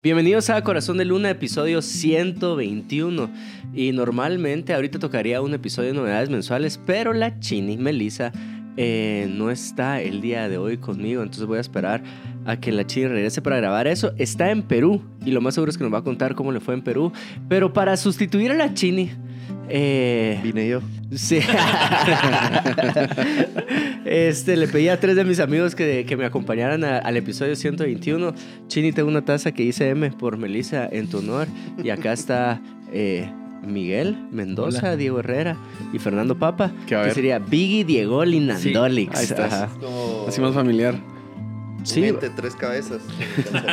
Bienvenidos a Corazón de Luna, episodio 121. Y normalmente ahorita tocaría un episodio de novedades mensuales, pero la Chini Melissa eh, no está el día de hoy conmigo, entonces voy a esperar a que la Chini regrese para grabar eso. Está en Perú y lo más seguro es que nos va a contar cómo le fue en Perú. Pero para sustituir a la Chini, eh, Vine yo. Sí. este, le pedí a tres de mis amigos que, que me acompañaran a- al episodio 121. Chini, tengo una taza que hice M por Melissa en tu honor. Y acá está eh, Miguel Mendoza, Hola. Diego Herrera y Fernando Papa. Que sería Biggie Diego Linandolix. ahí estás. Ajá. Como Así más familiar. Sí. un ente, tres cabezas.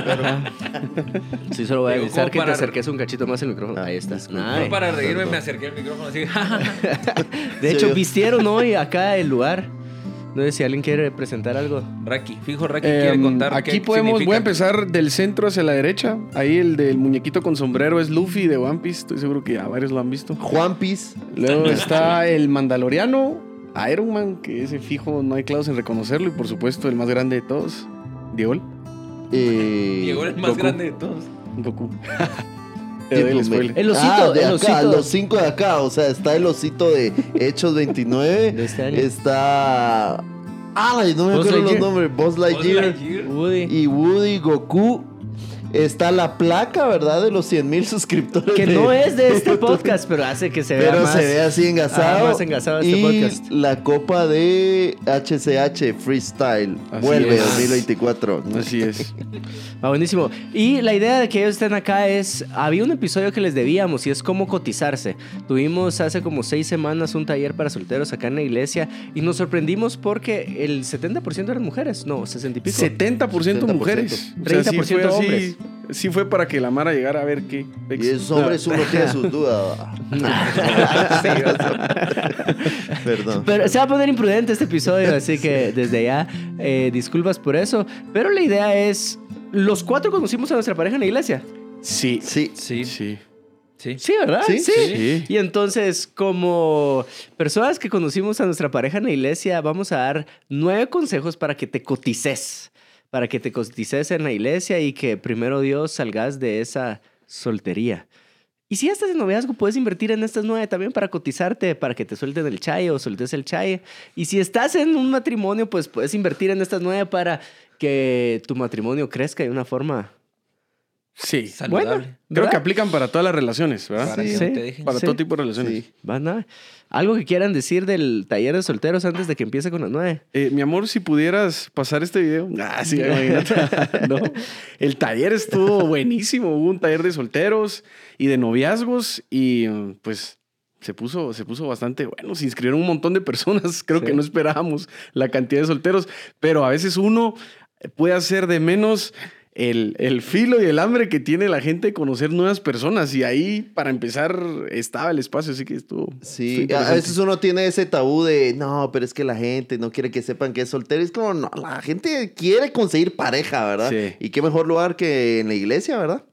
Sí, solo voy a avisar que te acerques un cachito más el micrófono. Ah, Ahí está. Yo para reírme me acerqué al micrófono así. De hecho, Sí, vistieron hoy acá el lugar. No sé si alguien quiere presentar algo. Raki, fijo Raki Em, quiere contar. aquí qué podemos, voy a empezar del centro hacia la derecha. Ahí el del muñequito con sombrero es Luffy de One Piece. Estoy seguro que ya varios lo han visto. Juan Piz. Luego está el Mandaloriano, Iron Man, que ese fijo no hay clausos en reconocerlo. Y por supuesto, el más grande de todos, Diego. Eh, Llegó el más Goku. grande de todos. Goku. El spoiler. El osito, ah, de el acá, osito. los cinco de acá. O sea, está el osito de Hechos 29. De este año. Está. Ah, no me Buzz acuerdo los Lightyear. nombres. Buzz Buzz Lightyear. Lightyear. Woody. Y Woody, Goku. Está la placa, ¿verdad? De los 100 mil suscriptores. Que no es de este podcast, pero hace que se vea Pero más. se ve así engasado. ah, más engasado este y podcast. la copa de HCH Freestyle. Así Vuelve es. 2024. Así es. Ah, buenísimo. Y la idea de que ellos estén acá es, había un episodio que les debíamos y es cómo cotizarse. Tuvimos hace como seis semanas un taller para solteros acá en la iglesia y nos sorprendimos porque el 70% eran mujeres, no, 60 y pico. 70%, 70%. mujeres. 30% sí fue así- hombres. Sí fue para que la Mara llegara a ver qué. Y esos hombres uno tiene sus dudas. Perdón. Pero se va a poner imprudente este episodio, así que desde ya eh, disculpas por eso. Pero la idea es, los cuatro conocimos a nuestra pareja en la iglesia. Sí. Sí. Sí, Sí. sí. Sí, ¿verdad? Sí, sí. Y entonces, como personas que conocimos a nuestra pareja en la iglesia, vamos a dar nueve consejos para que te cotices. Para que te cotices en la iglesia y que primero Dios salgas de esa soltería. Y si estás en noviazgo, puedes invertir en estas nueve también para cotizarte, para que te suelten el chaye o sueltes el chaye. Y si estás en un matrimonio, pues puedes invertir en estas nueve para que tu matrimonio crezca de una forma Sí. Saludable. buena. Creo ¿verdad? que aplican para todas las relaciones, ¿verdad? Para Sí. que Sí. no te dejen. Para Sí. todo tipo de relaciones. Sí. Van a- Algo que quieran decir del taller de solteros antes de que empiece con las nueve. Eh, mi amor, si pudieras pasar este video. Ah, sí, imagínate. no. El taller estuvo buenísimo. Hubo un taller de solteros y de noviazgos y pues se puso, se puso bastante bueno. Se inscribieron un montón de personas. Creo Sí. que no esperábamos la cantidad de solteros, pero a veces uno puede hacer de menos el, el filo y el hambre que tiene la gente de conocer nuevas personas. Y ahí, para empezar, estaba el espacio, así que estuvo. estuvo Sí, a veces uno tiene ese tabú de, no, pero es que la gente no quiere que sepan que es soltero. Es como, no, la gente quiere conseguir pareja, ¿verdad? Sí. Y qué mejor lugar que en la iglesia, ¿verdad?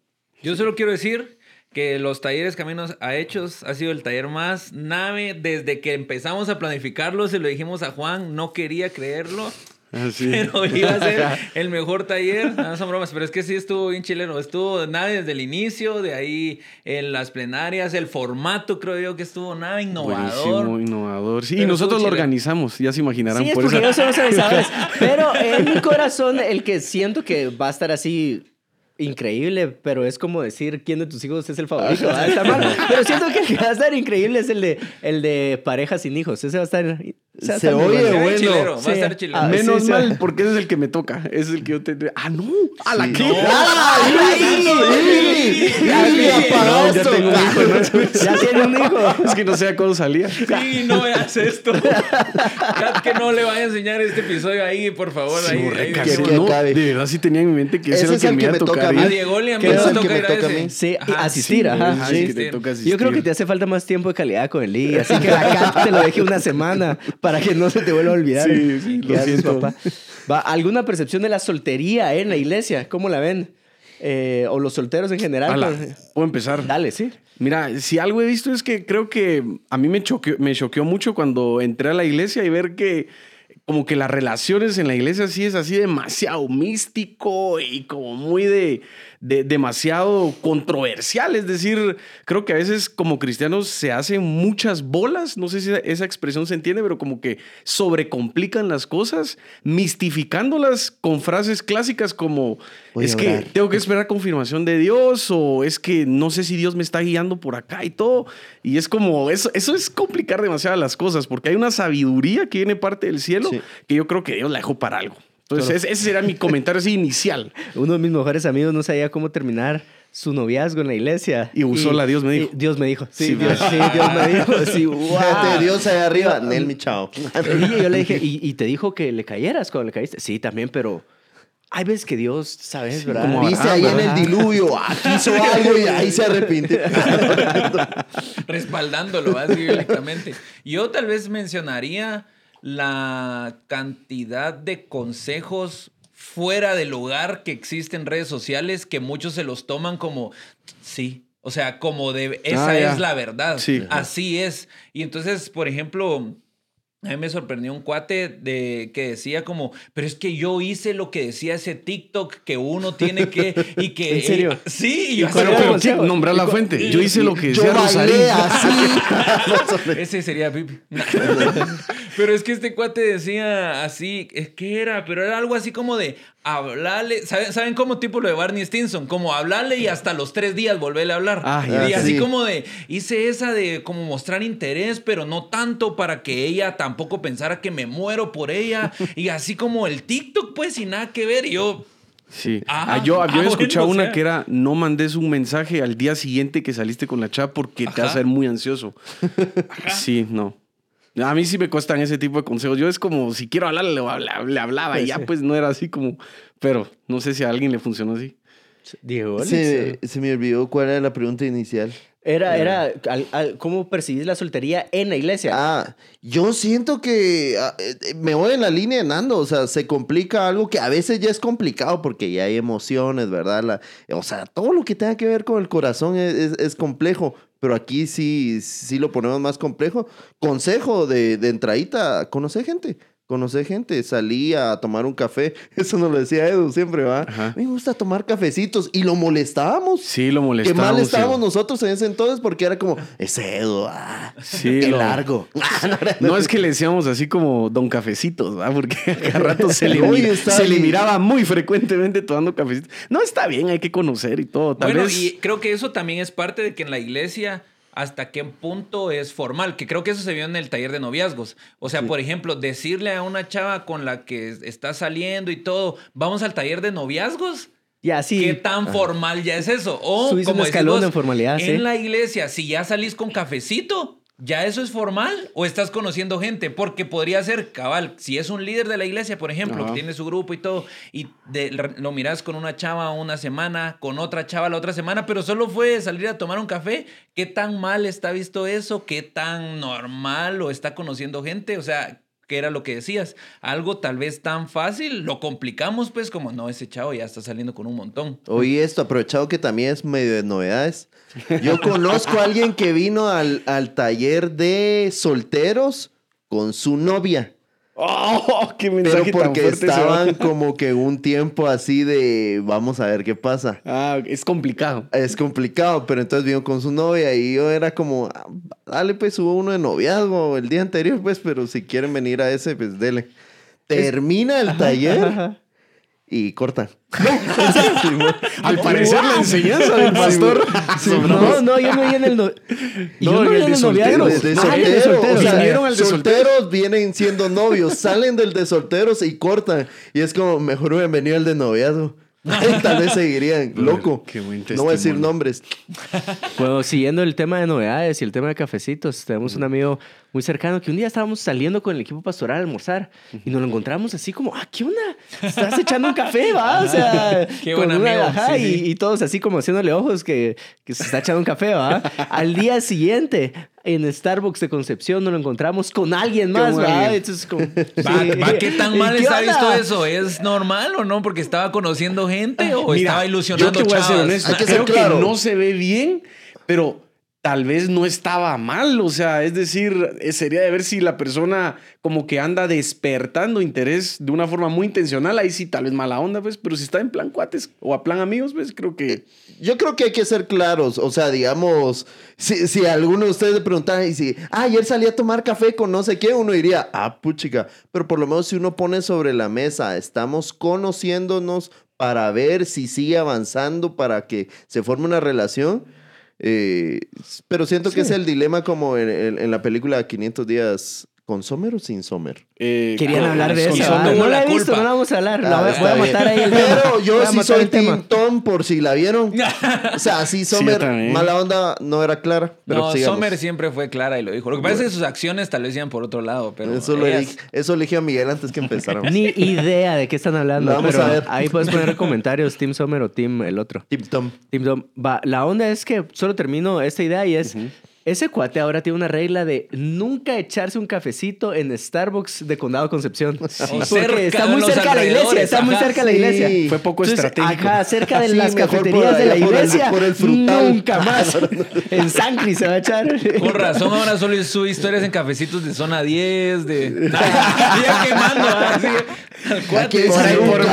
Yo solo quiero decir que los talleres Caminos a Hechos ha sido el taller más nave desde que empezamos a planificarlo. Se lo dijimos a Juan, no quería creerlo. Así. Pero iba a ser el mejor taller. No son bromas, pero es que sí estuvo bien chileno. Estuvo nave desde el inicio, de ahí en las plenarias, el formato creo yo que estuvo nada innovador. Buenísimo, innovador. Sí, y nosotros lo organizamos, ya se imaginarán Sí, es por porque eso. organizadores. Pero en mi corazón, el que siento que va a estar así increíble, pero es como decir quién de tus hijos es el favorito. ¿verdad? Está mal. Pero siento que el que va a estar increíble es el de, el de pareja sin hijos. Ese va a estar. Va Se oye Se ve bueno. chilero, va Sí. a estar chilero. Ah, Menos sí, sí. mal, porque ese es el que me toca. Ese es el que yo te. Ah, no. A la Sí. que. No. ¡Ay! Ya, ¡Ay! ya, apagó No, ya esto. tengo un hijo, ¿no? Ya tiene un hijo. Es que no sé a cuándo salía. Sí, no veas esto. Cat, que no le vaya a enseñar este episodio ahí, por favor. Sí, ahí, ahí que- no, de verdad sí tenía en mi mente que ese era el es que el me que iba a me toca tocar. a. Diego le toca que me ir a toca a ese. mí. Sí, asistir, ajá. Yo creo que te hace falta más tiempo de calidad con el Lee, así que la Cat te lo deje una semana para que no se te vuelva a olvidar. Sí, sí, lo siento. papá. Va, ¿Alguna percepción de la soltería eh, en la iglesia? ¿Cómo la ven? Eh, o los solteros en general. Ala, pues, Puedo empezar. Dale, sí. Mira, si algo he visto es que creo que a mí me choqueó, me choqueó mucho cuando entré a la iglesia y ver que como que las relaciones en la iglesia sí es así demasiado místico y como muy de, de- demasiado controversial. Es decir, creo que a veces como cristianos se hacen muchas bolas, no sé si esa expresión se entiende, pero como que sobrecomplican las cosas, mistificándolas con frases clásicas como Voy es que tengo que esperar confirmación de Dios o es que no sé si Dios me está guiando por acá y todo. Y es como, eso, eso es complicar demasiado las cosas porque hay una sabiduría que viene parte del cielo Sí. que yo creo que Dios la dejó para algo. Entonces, ese- ese era mi comentario así inicial. Uno de mis mejores amigos no sabía cómo terminar su noviazgo en la iglesia. Y usó la Dios me dijo. Dios me dijo. Sí, Sí, Dios, sí, Dios me dijo. Sí, wow. Dios allá arriba, Nel, mi chao. Y yo le dije, ¿y, y te dijo que le cayeras cuando le caíste? Sí, también, pero hay veces que Dios, ¿sabes? ¿verdad? como Dice Abraham, ahí en el diluvio, aquí hizo algo y ahí se arrepintió. respaldándolo así bíblicamente. Yo tal vez mencionaría la cantidad de consejos fuera del lugar que existen en redes sociales que muchos se los toman como sí. O sea, como de esa Ah, es la verdad. Sí. Así es. Y entonces, por ejemplo, a mí me sorprendió un cuate de que decía como, pero es que yo hice lo que decía ese TikTok que uno tiene que y que ¿En serio? sí, y yo Pero, pero? ¿quién? nombrar la fuente. Yo hice lo que decía Rosarín. así. Ese sería Pipi. Pero es que este cuate decía así, es que era, pero era algo así como de hablarle, ¿saben, ¿saben cómo tipo lo de Barney Stinson? Como hablarle y hasta los tres días volverle a hablar. Ah, ya. y así Sí. como de, hice esa de como mostrar interés, pero no tanto para que ella tampoco pensara que me muero por ella. y así como el TikTok, pues, sin nada que ver. Y yo, Sí. Ah, Ah, yo ah, había bueno, escuchado o una sea. que era no mandes un mensaje al día siguiente que saliste con la chava porque te va a Ajá. hacer muy ansioso. Sí, no. A mí sí me cuestan ese tipo de consejos. Yo es como, si quiero hablar, le, habla- le hablaba y ya pues no era así como... Pero no sé si a alguien le funcionó así. Diego, Se, se me olvidó cuál era la pregunta inicial. Era, era, al- al- ¿cómo percibís la soltería en la iglesia? Ah, yo siento que ah, eh, me voy en la línea de Nando, o sea, se complica algo que a veces ya es complicado porque ya hay emociones, ¿verdad? La- o sea, todo lo que tenga que ver con el corazón es, es- es complejo, pero aquí sí, sí lo ponemos más complejo. Consejo de, de entradita, conocer gente. Conocer gente, salí a tomar un café. Eso nos lo decía Edu siempre, ¿va? Ajá. Me gusta tomar cafecitos y lo molestábamos. Sí, lo Qué molestábamos. mal sí. estábamos nosotros en ese entonces porque era como, ese Edu, ah, Sí, qué lo- largo. No es que le decíamos así como Don Cafecitos, ¿verdad? Porque a cada rato se le, se miraba muy frecuentemente tomando cafecitos. No, está bien, hay que conocer y todo. Tal bueno, vez... y creo que eso también es parte de que en la iglesia hasta qué punto es formal, que creo que eso se vio en el taller de noviazgos. O sea, por ejemplo, decirle a una chava con la que está saliendo y todo, vamos al taller de noviazgos. Ya, sí. ¿Qué tan formal ya es eso? O Subís un como decís escalón vos, de formalidad, En sí. la iglesia, si ya salís con cafecito, ¿ya eso es formal? ¿O estás conociendo gente? Porque podría ser, cabal, si es un líder de la iglesia, por ejemplo, Ajá. que tiene su grupo y todo, y de- lo miras con una chava una semana, con otra chava la otra semana, pero solo fue salir a tomar un café, ¿qué tan mal está visto eso? ¿Qué tan normal o está conociendo gente? O sea... ¿Qué era lo que decías? Algo tal vez tan fácil, lo complicamos pues como, no, ese chavo ya está saliendo con un montón. Oí esto, aprovechado que también es medio de novedades. Yo conozco a alguien que vino al, al taller de solteros con su novia. ¡Oh! ¡Qué Pero mensaje tan porque fuerte estaban como que un tiempo así de vamos a ver qué pasa. Ah, es complicado. Es complicado, pero entonces vino con su novia y yo era como, "Ah, dale pues hubo uno de noviazgo el día anterior pues, pero si quieren venir a ese pues dele. Termina el taller y corta. Al parecer la enseñanza del pastor. No, no, yo no vi en el. No... Yo No, no en el de solteros. noviazgo. De, de Ah, en el de solteros, solteros. o sea, Vinieron al de solteros vienen siendo novios, salen del de solteros y cortan. Y es como, mejor bienvenido al de noviazgo. Tal vez seguirían, loco. Qué buen no voy a decir nombres. Bueno, siguiendo el tema de novedades y el tema de cafecitos, tenemos un amigo muy cercano que un día estábamos saliendo con el equipo pastoral a almorzar y nos lo encontramos así como, ah, ¿qué onda? Estás echando un café, ¿va? O sea, Qué con buen una- amigo, ajá, sí, y, sí. y todos así como haciéndole ojos que, que se está echando un café, ¿va? Al día siguiente, en Starbucks de Concepción, nos lo encontramos con alguien más, sí. va, ¿Qué tan ¿Y mal qué está onda? visto eso? ¿Es normal o no? Porque estaba conociendo gente o Mira, estaba yo ilusionando te voy a ser honesto. Hay que ser Creo claro. que no se ve bien, pero tal vez no estaba mal. O sea, es decir, eh, sería de ver si la persona como que anda despertando interés de una forma muy intencional. Ahí sí, tal vez mala onda, pues. Pero si está en plan cuates o a plan amigos, pues creo que. Yo creo que hay que ser claros. O sea, digamos, si, si alguno de ustedes le preguntara y si, ah, ayer salí a tomar café con no sé qué, uno diría, ah, puchica. Pero por lo menos si uno pone sobre la mesa, estamos conociéndonos para ver si sigue avanzando, para que se forme una relación. Eh, pero siento que es el dilema como en, en- en la película 500 días con Sommer o sin Sommer. eh, Querían hablar de eso. Ah, No la he visto, culpa. no la vamos a hablar. La Ah, voy, a matar ahí el. Pero yo sí soy. Team Tom por si la vieron. O sea, sí, Sommer, mala onda, no era clara. Pero no, sigamos. Sommer siempre fue clara y lo dijo. Lo que pasa es que sus acciones tal vez iban por otro lado, pero Eso, lo ellas- dije, eso le dije a Miguel antes que empezáramos. Ni idea de qué están hablando. Vamos pero a ver. Ahí puedes poner comentarios, Team Sommer o Team el otro. Team Tom. Team Dom. Va, la onda es que solo termino esta idea y es. Ese cuate ahora tiene una regla de nunca echarse un cafecito en Starbucks de Condado Concepción. Porque cerca está muy cerca de la iglesia. Está muy cerca de la iglesia. Sí. Fue poco Entonces, estratégico. Ajá, cerca de Sí, las por cafeterías de la por el- iglesia. por el frutal. Nunca más. en Sangri se va a echar. Con razón, ahora solo sube historias en cafecitos de zona 10, de. quemando, así. Al Aquí cuate. por ahí, por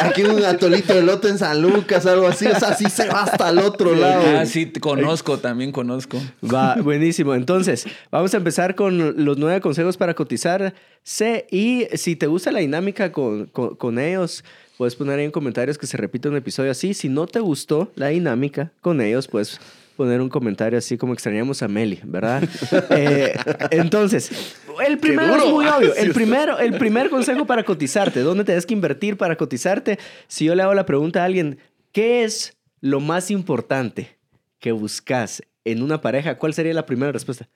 Aquí un atolito de lote en San Lucas, algo así. O sea, sí se va hasta el otro lado. Ah, sí, te conozco, también conozco. Va, buenísimo. Entonces, vamos a empezar con los nueve consejos para cotizar. C. Y si te gusta la dinámica con, con- con ellos, puedes poner ahí en comentarios que se repita un episodio así. Si no te gustó la dinámica con ellos, puedes poner un comentario así como extrañamos a Meli, ¿verdad? Eh, entonces, el primero es muy obvio. El primero, el primer consejo para cotizarte, ¿dónde tienes que invertir para cotizarte? Si yo le hago la pregunta a alguien, ¿qué es lo más importante que buscas en una pareja? ¿Cuál sería la primera respuesta?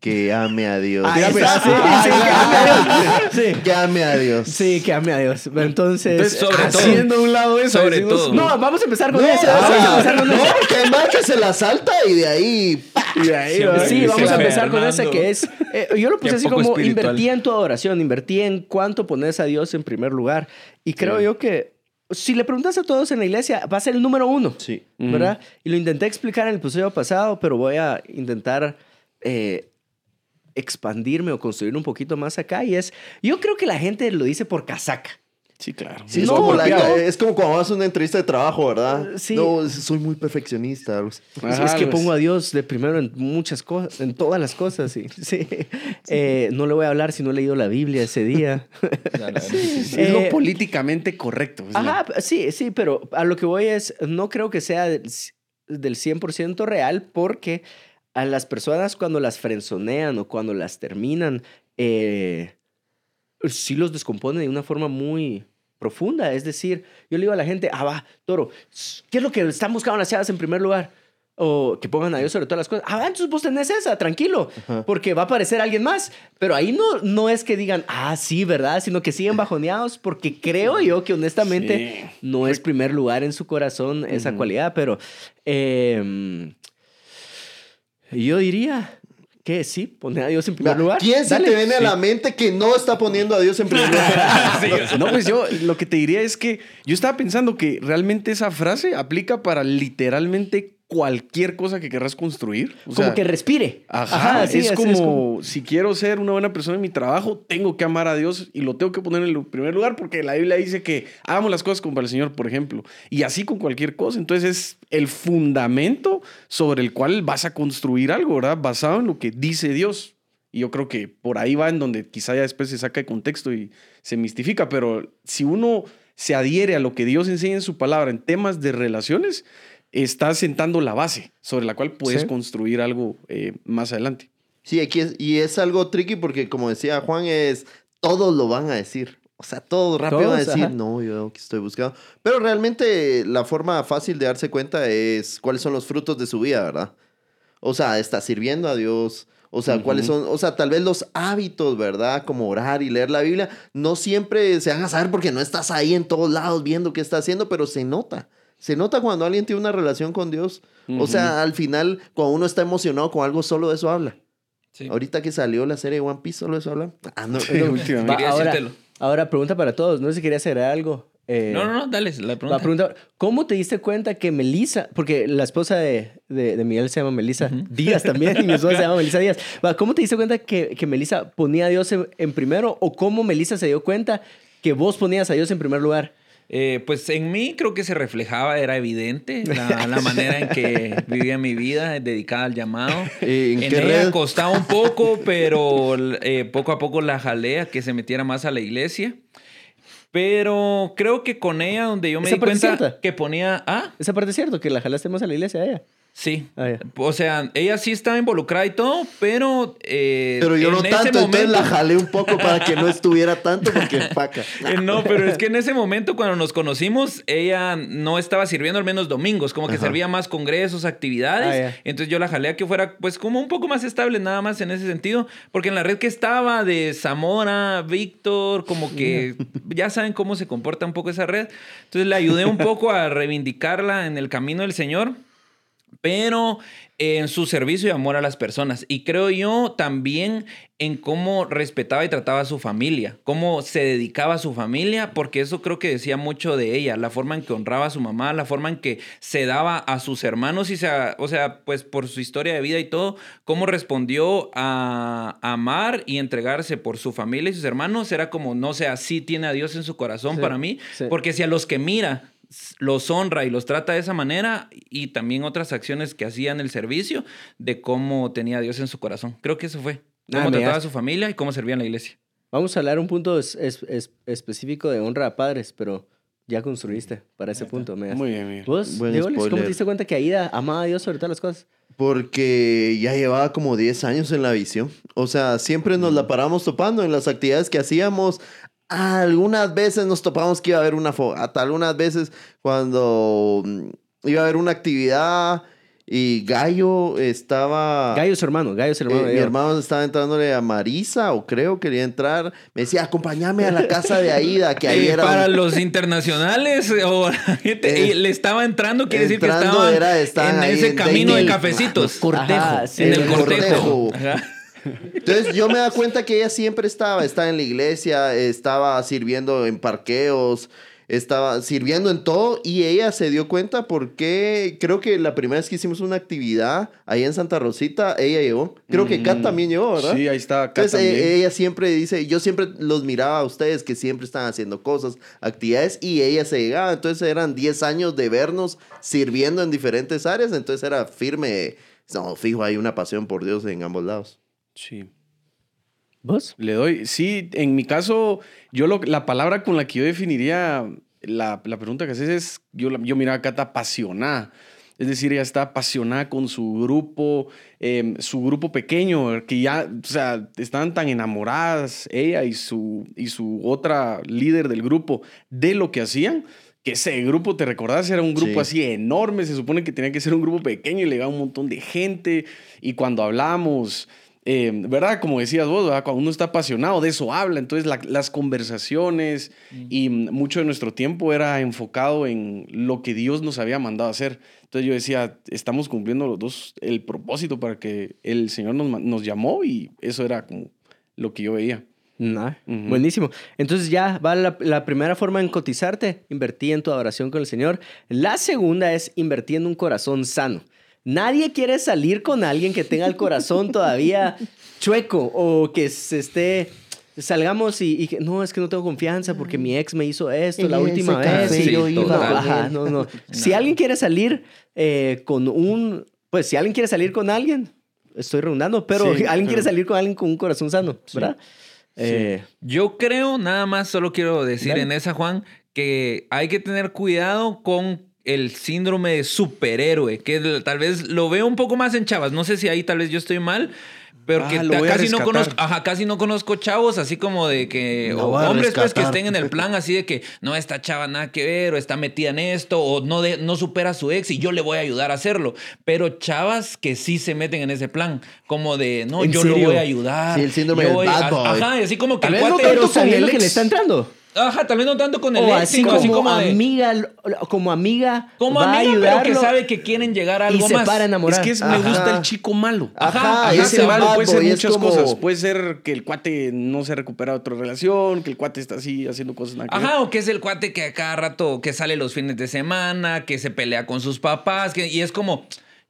Que ame a Dios. Ah, esa, sí, ah, sí, que ame a Dios. Sí. Que ame a Dios. Sí, que ame a Dios. Entonces, Entonces, sobre todo. Haciendo a un lado eso. Sobre decimos, todo. no, vamos a empezar con No, eso. Vamos a sea, empezar con no, eso. porque hay más que se la salta y de ahí. ¡pa! Y de ahí, Sí, ¿verdad? Sí, vamos a empezar con Fernando. que es. eh, yo lo puse Qué así como espiritual. invertí en tu adoración, invertí en cuánto pones a Dios en primer lugar. Y creo Sí. yo que si le preguntas a todos en la iglesia, va a ser el número uno. Sí. ¿verdad? Y lo intenté explicar en el episodio pasado, pero voy a intentar eh, expandirme o construir un poquito más acá. Y es, yo creo que la gente lo dice por casaca. Sí, claro. Sí, No, es, como la- no. es como cuando vas a una entrevista de trabajo, ¿verdad? Eh, sí. No, soy muy perfeccionista. Ajá, es que pues. pongo a Dios de primero en muchas cosas, en todas las cosas. Sí. sí. Eh, no le voy a hablar si no he leído la Biblia ese día. Es Eh, lo políticamente correcto. es Ajá, sí, sí, pero a lo que voy es, no creo que sea del, del 100% real porque a las personas cuando las frenzonean o cuando las terminan, eh, sí los descomponen de una forma muy profunda. Es decir, yo le digo a la gente, ah, va, toro, ¿qué es lo que están buscando las chavas en primer lugar? O que pongan a Dios sobre todas las cosas. Ah, entonces vos tenés esa, tranquilo, porque va a aparecer alguien más. Pero ahí no, no es que digan, ah, sí, ¿verdad? Sino que siguen bajoneados, porque creo yo que honestamente Sí. no es primer lugar en su corazón esa cualidad. Pero eh, yo diría que sí, poner a Dios en primer lugar. ¿Quién se Dale. te viene a la mente que no está poniendo a Dios en primer lugar? No, pues yo lo que te diría es que yo estaba pensando que realmente esa frase aplica para literalmente cualquier cosa que querrás construir. O Como sea, que respire. Ajá, sí, es, así como, si quiero ser una buena persona en mi trabajo, tengo que amar a Dios y lo tengo que poner en el primer lugar porque la Biblia dice que hagamos las cosas como para el Señor, por ejemplo. Y así con cualquier cosa. Entonces es el fundamento sobre el cual vas a construir algo, ¿verdad? Basado en lo que dice Dios. Y yo creo que por ahí va en donde quizá ya después se saca de contexto y se mistifica. Pero si uno se adhiere a lo que Dios enseña en su palabra en temas de relaciones, está sentando la base sobre la cual puedes Sí. construir algo eh, más adelante. Sí, aquí es, y es algo tricky porque, como decía Juan, es todos lo van a decir. O sea, todos rápido van a Todos, decir, ajá. no, yo que estoy buscando. Pero realmente la forma fácil de darse cuenta es cuáles son los frutos de su vida, ¿verdad? O sea, está sirviendo a Dios. O sea, cuáles son, o sea, tal vez los hábitos, ¿verdad? Como orar y leer la Biblia, no siempre se van a saber porque no estás ahí en todos lados viendo qué está haciendo, pero se nota. Se nota cuando alguien tiene una relación con Dios. O sea, al final, cuando uno está emocionado con algo, solo de eso habla. Sí. Ahorita que salió la serie One Piece, solo eso habla. Ah, no, Sí, no. últimamente. Va, Quería ahora, decírtelo. ahora, pregunta para todos. No sé si quería hacer algo. Eh, No, no, no, dale la pregunta. La pregunta, ¿cómo te diste cuenta que Melissa, porque la esposa de, de, de Miguel se llama Melissa Díaz también, y mi esposa se llama Melissa Díaz, ¿cómo te diste cuenta que, que Melissa ponía a Dios en, en primero o cómo Melissa se dio cuenta que vos ponías a Dios en primer lugar? Eh, pues en mí creo que se reflejaba, era evidente la, la manera en que vivía mi vida dedicada al llamado. ¿Y en en qué ella red? costaba un poco, pero eh, poco a poco la jalé a que se metiera más a la iglesia. Pero creo que con ella, donde yo me di cuenta cierta. que ponía. Ah, Esa parte es cierto, que la jalaste más a la iglesia a ella. Sí. Ah. O sea, ella sí estaba involucrada y todo, pero. eh, Pero yo no en tanto, entonces la jalé un poco para que no estuviera tanto porque paca. Eh, No, pero es que en ese momento cuando nos conocimos, ella no estaba sirviendo al menos domingos, como que Ajá. servía más congresos, actividades. Ah. Entonces yo la jalé a que fuera pues como un poco más estable nada más en ese sentido, porque en la red que estaba de Zamora, Víctor, como que ya saben cómo se comporta un poco esa red. Entonces le ayudé un poco a reivindicarla en el camino del Señor pero en su servicio y amor a las personas. Y creo yo también en cómo respetaba y trataba a su familia, cómo se dedicaba a su familia, porque eso creo que decía mucho de ella, la forma en que honraba a su mamá, la forma en que se daba a sus hermanos y se, o sea, pues por su historia de vida y todo, cómo respondió a amar y entregarse por su familia y sus hermanos, era como, no sé, así tiene a Dios en su corazón Sí, para mí, sí. porque si a los que mira los honra y los trata de esa manera y también otras acciones que hacía en el servicio de cómo tenía a Dios en su corazón. Creo que eso fue. Ah, Cómo me trataba a su familia y cómo servía en la iglesia. Vamos a hablar un punto es- es- es- específico de honra a padres, pero ya construiste para ese punto. Me. Muy bien, Miguel. ¿Vos, ¿cómo te diste cuenta que Aida amaba a Dios sobre todas las cosas? Porque ya llevaba como 10 años en la visión. O sea, siempre nos la paramos topando en las actividades que hacíamos. Algunas veces nos topamos que iba a haber una fogata. Algunas veces cuando mm, iba a haber una actividad y Gallo estaba... Gallo es hermano, Gallo es hermano Eh, mi hermano estaba entrándole a Marisa, o creo quería entrar. Me decía, acompáñame a la casa de Aida, que ahí Eh, era. para un- los internacionales o la gente, Eh, y le estaba entrando, quiere decir que entrando estaban era- estaban en ese en camino de cafecitos. Sí, en el el cortejo. cortejo. Ajá. Entonces yo me da cuenta que ella siempre estaba, estaba en la iglesia, estaba sirviendo en parqueos, estaba sirviendo en todo y ella se dio cuenta porque creo que la primera vez que hicimos una actividad ahí en Santa Rosita, ella llevó. Creo que Kat Mm, también llevó, ¿verdad? Sí, ahí está. Kat Entonces también. eh, ella siempre dice, yo siempre los miraba a ustedes que siempre están haciendo cosas, actividades y ella se llegaba. Entonces eran 10 años de vernos sirviendo en diferentes áreas, entonces era firme. No, fijo, hay una pasión por Dios en ambos lados. Sí. ¿Vos? Le doy, sí, en mi caso, yo lo, la palabra con la que yo definiría la, la pregunta que haces es, yo, yo miraba a Cata apasionada. Es decir, ella está apasionada con su grupo, eh, su grupo pequeño, que ya, o sea, estaban tan enamoradas, ella y su, y su otra líder del grupo, de lo que hacían, que ese grupo, te recordás, era un grupo Sí. así enorme, se supone que tenía que ser un grupo pequeño y le llegaba un montón de gente, y cuando hablamos, eh, ¿verdad? Como decías vos, ¿verdad? Cuando uno está apasionado, de eso habla. Entonces, la- las conversaciones y mm, mucho de nuestro tiempo era enfocado en lo que Dios nos había mandado a hacer. Entonces, yo decía, estamos cumpliendo los dos el propósito para que el Señor nos, nos llamó y eso era como lo que yo veía. Nah, Ujú. Buenísimo. Entonces ya va la, la primera forma en cotizarte, invertí en tu adoración con el Señor. La segunda es invertir en un corazón sano. Nadie quiere salir con alguien que tenga el corazón todavía chueco o que se esté... Salgamos y, y que no, es que no tengo confianza porque mi ex me hizo esto la última vez. y- yo iba no, ajá, no, no. Si alguien quiere salir eh, con un... Pues si alguien quiere salir con alguien, estoy redundando, pero Sí, alguien quiere salir con alguien con un corazón sano, ¿verdad? Eh, Yo creo, nada más, solo quiero decir Dale. en esa, Juan, que hay que tener cuidado con el síndrome de superhéroe, que tal vez lo veo un poco más en chavas. No sé si ahí tal vez yo estoy mal, pero que Ah, a casi no conozco, ajá, casi no conozco chavos así como de que o hombres pues que estén en el plan así de que no esta chava nada que ver o está metida en esto o no de, no supera a su ex y yo le voy a ayudar a hacerlo, pero chavas que sí se meten en ese plan, como de no, ¿En yo serio? lo voy a ayudar. Sí, el síndrome del voy bad boy. Ajá, así como que Tal el vez no cuate tanto pero sabiendo el que le ex. está entrando. Ajá, tal vez no tanto con el O ex, así como, así como de... amiga, como amiga, Como va a amiga, pero que sabe que quieren llegar a y algo se más. para a Es que es- me gusta el chico malo. Ajá, Ajá, ese Ese malo puede ser muchas como- cosas. Puede ser que el cuate no se recupera de otra relación, que el cuate está así haciendo cosas nada que ver. Ajá, o que es el cuate que a cada rato que sale los fines de semana, que se pelea con sus papás, que, y es como,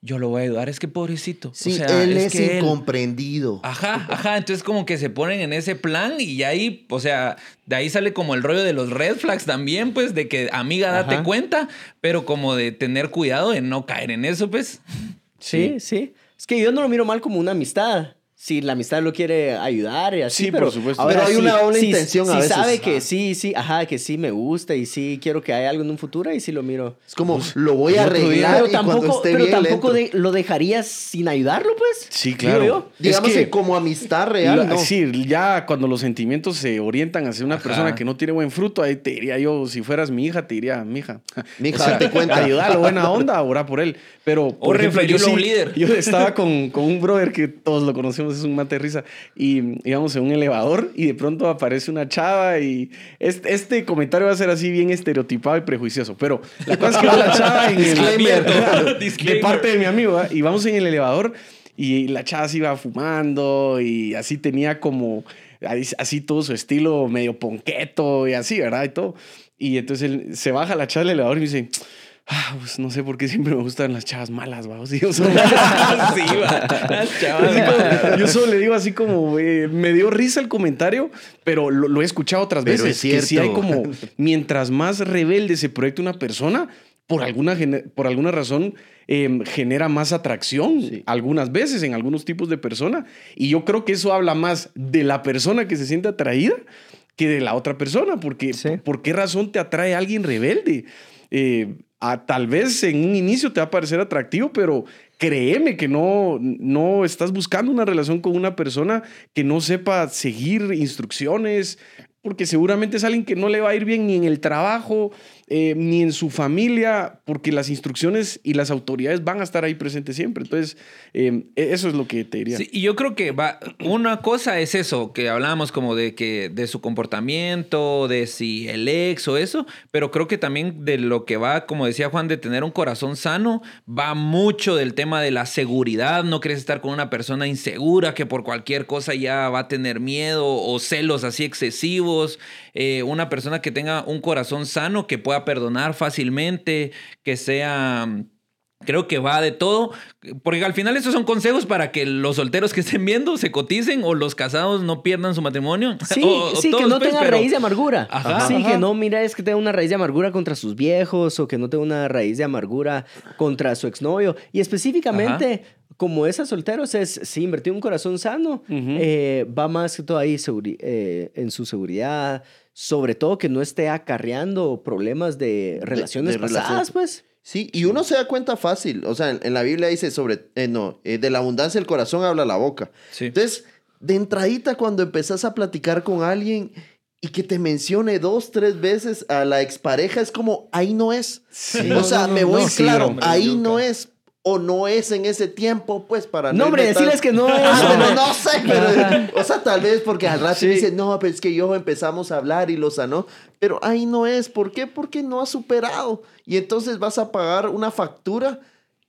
yo lo voy a ayudar, es que pobrecito. Sí, o sea, él es, que él- incomprendido. Ajá, ajá, entonces como que se ponen en ese plan y ahí, o sea, de ahí sale como el rollo de los red flags también, pues, de que amiga, date Ajá. cuenta, pero como de tener cuidado de no caer en eso, pues. Sí, sí. Es que yo no lo miro mal como una amistad. Si la amistad lo quiere ayudar y así, Sí, pero por supuesto. ahora Pero hay sí, una doble sí, intención a veces. sabe que sí, sí, ajá, que sí me gusta y sí quiero que haya algo en un futuro y sí lo miro. Es como, lo voy a arreglar Pero y cuando tampoco, esté pero bien tampoco de- lo dejarías sin ayudarlo, pues. Sí, claro. yo. Digamos Es que, que- como amistad real, La- ¿no? Sí, ya cuando los sentimientos se orientan hacia una Ajá. persona que no tiene buen fruto, ahí te diría yo, si fueras mi hija, te diría, mi hija. Mija, date cuenta. Ayúdalo, buena onda, ora por él. Pero, por ejemplo, yo, un líder. yo estaba con, con un brother que todos lo conocemos, es un mate risa, y íbamos en un elevador y de pronto aparece una chava y este, este comentario va a ser así bien estereotipado y prejuicioso, pero la cosa es que va la chava en el... Disclaimer. de parte de mi amigo, ¿va? y vamos en el elevador y la chava se iba fumando y así tenía como así, así todo su estilo medio ponqueto y así, ¿verdad? Y todo. Y entonces él, se baja la chava del elevador y me dice, ah, pues no sé por qué siempre me gustan las chavas malas, sí, va. Las chavas así como- malas. yo solo le digo así como, eh, me dio risa el comentario, pero lo, lo he escuchado otras Pero veces. es Que sí hay como, mientras más rebelde se proyecta una persona, por alguna, por alguna razón eh, genera más atracción Sí. algunas veces en algunos tipos de persona. Y yo creo que eso habla más de la persona que se siente atraída que de la otra persona. Porque, Sí. ¿por qué razón te atrae alguien rebelde? Eh, a- tal vez en un inicio te va a parecer atractivo, pero créeme que no, no estás buscando una relación con una persona que no sepa seguir instrucciones, porque seguramente es alguien que no le va a ir bien ni en el trabajo, eh, ni en su familia, porque las instrucciones y las autoridades van a estar ahí presentes siempre. Entonces, eh, eso es lo que te diría. Sí, y yo creo que va, una cosa es eso, que hablábamos como de que de su comportamiento, de si el ex o eso, pero creo que también de lo que va, como decía Juan, de tener un corazón sano, va mucho del tema de la seguridad. No quieres estar con una persona insegura que por cualquier cosa ya va a tener miedo o celos así excesivos. Eh, una persona que tenga un corazón sano, que pueda perdonar fácilmente, que sea... Creo que va de todo, porque al final estos son consejos para que los solteros que estén viendo se coticen o los casados no pierdan su matrimonio. Sí, O- o sí, que no pues, tenga pero- raíz de amargura. Ajá, sí, ajá. que no, mira, es que tenga una raíz de amargura contra sus viejos o que no tenga una raíz de amargura contra su exnovio. Y específicamente, como es a solteros, es si invertir un corazón sano, eh, va más que todo ahí eh, en su seguridad, sobre todo que no esté acarreando problemas de relaciones de pasadas, relación. pues. Sí, y uno se da cuenta fácil. O sea, en, en la Biblia dice sobre, eh, no, eh, de la abundancia del corazón habla la boca. Sí. Entonces, de entradita, cuando empezás a platicar con alguien y que te mencione dos, tres veces a la expareja, es como, ahí no es. Sí. o sea, no, no, me voy no, sí, claro, hombre, ahí no es. O no es en ese tiempo, pues, para No, hombre, irme tan- decirles que no es. Ah, hombre. no, no sé, pero, o sea, tal vez porque al rato Sí. dice, no, pero es que yo empezamos a hablar y lo sanó, pero ahí no es, ¿por qué? Porque no ha superado. Y entonces vas a pagar una factura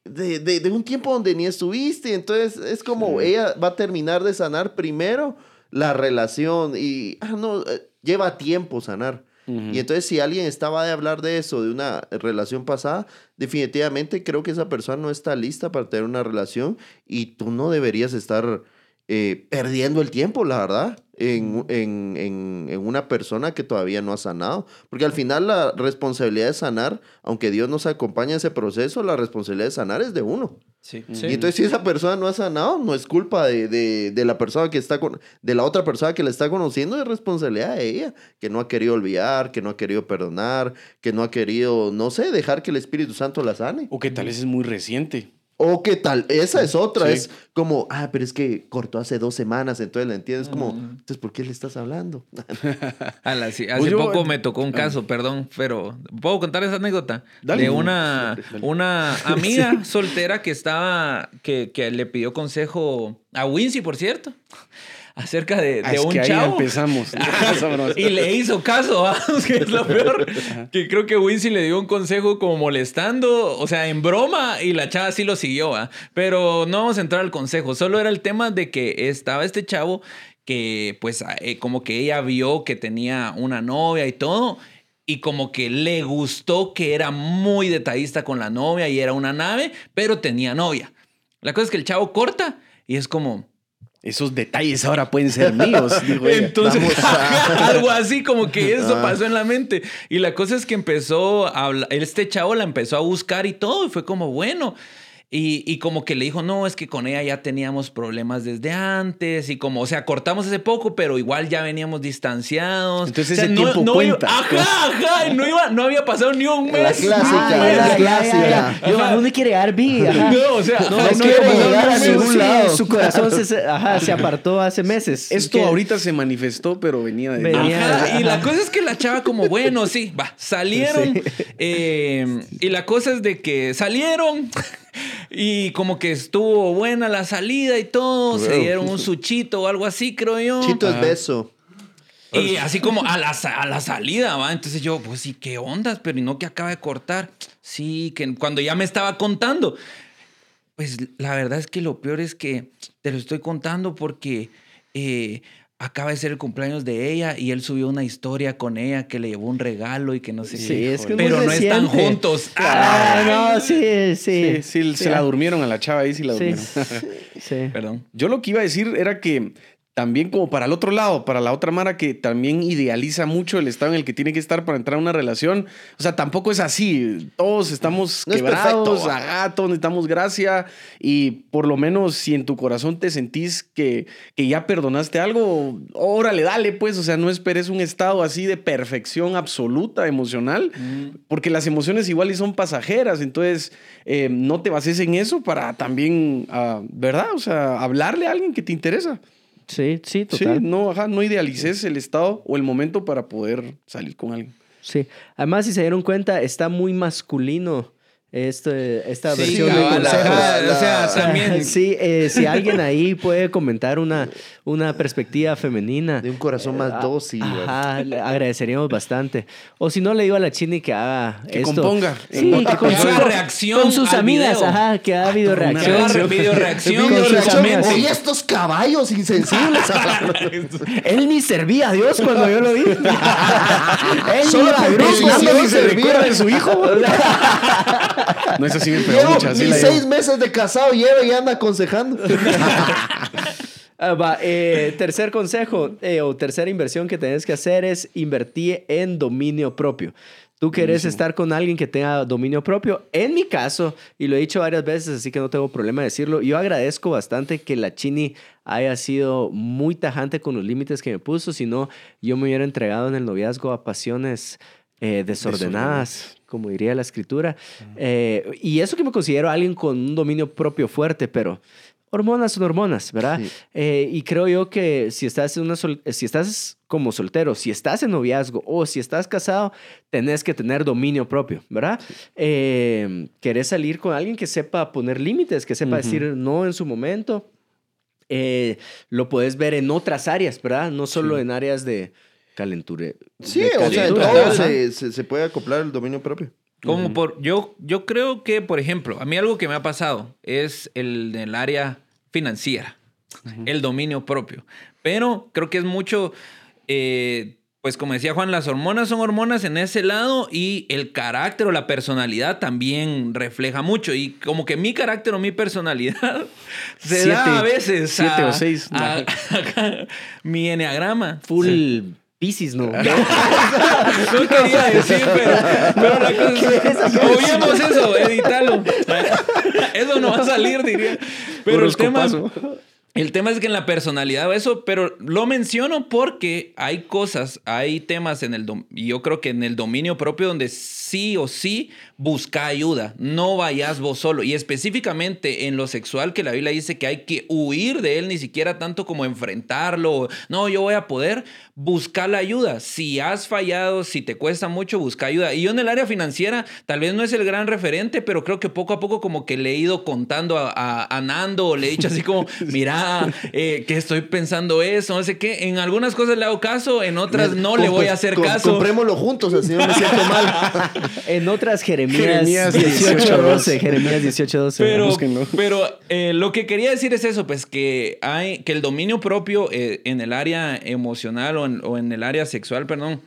de, de- de un tiempo donde ni estuviste, entonces es como ella va a terminar de sanar primero la relación y, ah, no, eh, lleva tiempo sanar. Y entonces si alguien estaba de hablar de eso, de una relación pasada, definitivamente creo que esa persona no está lista para tener una relación y tú no deberías estar eh, perdiendo el tiempo, la verdad, en, en, en, en una persona que todavía no ha sanado. Porque al final la responsabilidad de sanar, aunque Dios nos acompaña en ese proceso, la responsabilidad de sanar es de uno. Sí, Y entonces si esa persona no ha sanado, no es culpa de, de, de la persona que está con, de la otra persona que la está conociendo, es responsabilidad de ella, que no ha querido olvidar, que no ha querido perdonar, que no ha querido, no sé, dejar que el Espíritu Santo la sane. O que tal vez es muy reciente. O que tal, esa es otra, Sí. es como, ah, pero es que cortó hace dos semanas, entonces la entiendes como, Mm. entonces, ¿por qué le estás hablando? Ala, sí. Hace Pues yo- poco me tocó un caso, perdón, pero ¿puedo contar esa anécdota? Dale. De una, Dale. una amiga soltera que estaba, que, que le pidió consejo a Wincy, por cierto. Acerca de, Ah, de es un que ahí chavo. empezamos. Broma. Y le hizo caso, ¿ah? que es lo peor. Que creo que Wincy le dio un consejo como molestando, o sea, en broma, y la chava sí lo siguió, ¿ah? Pero no vamos a entrar al consejo, solo era el tema de que estaba este chavo que, pues, eh, como que ella vio que tenía una novia y todo. Y como que le gustó que era muy detallista con la novia y era una nave, pero tenía novia. La cosa es que el chavo corta y es como, Esos detalles ahora pueden ser míos, digo ella. entonces, a- algo así como que eso pasó en la mente. Y la cosa es que empezó a hablar, este chavo la empezó a buscar y todo, y fue como, bueno. Y, y como que le dijo, no, es que con ella ya teníamos problemas desde antes. Y como, o sea, cortamos hace poco, pero igual ya veníamos distanciados. Entonces O sea, ese tiempo iba- cuenta. ajá, ajá. y No, iba, no había pasado ni un mes. La clásica, Ah, la ya, ya, ya, clásica. ya. Yo, ¿a dónde quiere Arby? Ajá. No, o sea, No, ajá, no quiere quiere llegar llegar a ningún lado. Su corazón se, se- ajá, se apartó hace meses. Esto ahorita se manifestó, pero venía de... Venía- Ajá, y Ajá. la cosa es que la chava como, bueno, sí, va, salieron. Sí. eh, y la cosa es de que salieron y como que estuvo buena la salida y todo. Se dieron un suchito o algo así, creo yo. Chito es beso. Y así como a la, a la salida, ¿va? Entonces yo, pues sí, ¿qué ondas? Pero y no que acaba de cortar. Sí, que cuando ya me estaba contando. Pues la verdad es que lo peor es que te lo estoy contando porque eh, acaba de ser el cumpleaños de ella y él subió una historia con ella que le llevó un regalo y que no sé Sí, qué. es que es Pero no están juntos. Ah, no, sí, sí. Sí, sí, se la durmieron a la chava ahí, sí la Sí, durmieron. sí. Perdón. Yo lo que iba a decir era que también como para el otro lado, para la otra Mara que también idealiza mucho el estado en el que tiene que estar para entrar a una relación. O sea, tampoco es así. Todos estamos No es quebrados, todos necesitamos gracia. Y por lo menos si en tu corazón te sentís que, que ya perdonaste algo, órale, dale pues. O sea, no esperes un estado así de perfección absoluta emocional, porque las emociones igual y son pasajeras. Entonces, eh, no te bases en eso para también, ah, ¿verdad? O sea, hablarle a alguien que te interesa. Sí, sí, Sí, total. no, ajá, no idealices el estado o el momento para poder salir con alguien. Sí. Además, si se dieron cuenta, está muy masculino este, esta Sí, versión de ajá, o sea, La- también. Sí, eh, si alguien ahí puede comentar una, una perspectiva femenina. De un corazón más ah, dócil. Ajá, le agradeceríamos bastante. O si no, le digo a la Chini que haga Que esto. componga. Sí, que con, Que su- haga reacción con sus amigas, video. ajá, que haga video Que reacción. haga video reacción. Oye, estos caballos insensibles. Él ni servía a Dios cuando yo lo vi. Él Solo a grupo. obligación Ni se servía. recuerda de su hijo. No es así, Llevo así mis la seis llevo. meses de casado lleva y anda aconsejando. Ah, va, eh, tercer consejo eh, o tercera inversión que tenés que hacer es invertir en dominio propio. Tú querés estar con alguien que tenga dominio propio. En mi caso, y lo he dicho varias veces, así que no tengo problema de decirlo, yo agradezco bastante que la Chini haya sido muy tajante con los límites que me puso, si no, yo me hubiera entregado en el noviazgo a pasiones eh, desordenadas, como diría la escritura. Eh, y eso que me considero alguien con un dominio propio fuerte, pero hormonas son hormonas, ¿verdad? Sí. Eh, y creo yo que si estás, en una sol- si estás como soltero, si estás en noviazgo o si estás casado, tenés que tener dominio propio, ¿verdad? Eh, querés salir con alguien que sepa poner límites, que sepa decir no en su momento. Eh, lo puedes ver en otras áreas, ¿verdad? No solo Sí. en áreas de calentura. Sí, o sea, todo se, se, se puede acoplar el dominio propio. Como por, yo, yo creo que, por ejemplo, a mí algo que me ha pasado es el del área financiera, el dominio propio. Pero creo que es mucho, eh, pues como decía Juan, las hormonas son hormonas en ese lado y el carácter o la personalidad también refleja mucho. Y como que mi carácter o mi personalidad se Siete, da a veces. siete a- o seis. a- mi enneagrama. Full Pisces, ¿no? No quería decir, pero, pero la cosa Obviemos eso, editalo. Eso no va a salir, diría. Pero el tema. El tema es que en la personalidad eso, pero lo menciono porque hay cosas, hay temas en el y yo creo que en el dominio propio donde sí o sí busca ayuda, no vayas vos solo y específicamente en lo sexual que la Biblia dice que hay que huir de él ni siquiera tanto como enfrentarlo, no, yo voy a poder buscar la ayuda. Si has fallado, si te cuesta mucho, busca ayuda. Y yo en el área financiera tal vez no es el gran referente, pero creo que poco a poco como que le he ido contando a, a- a Nando, o le he dicho así como, mira, eh, que estoy pensando eso, no sé qué. En algunas cosas le hago caso, en otras no le voy a hacer Com- caso. Comprémoslo juntos, así no me siento mal. En otras Jeremías, Jeremías 18, 12. 18, Jeremías 18, 12. Pero, Búsquenlo. pero eh, lo que quería decir es eso, pues que hay que el dominio propio eh, en el área emocional o en, o en el área sexual, perdón,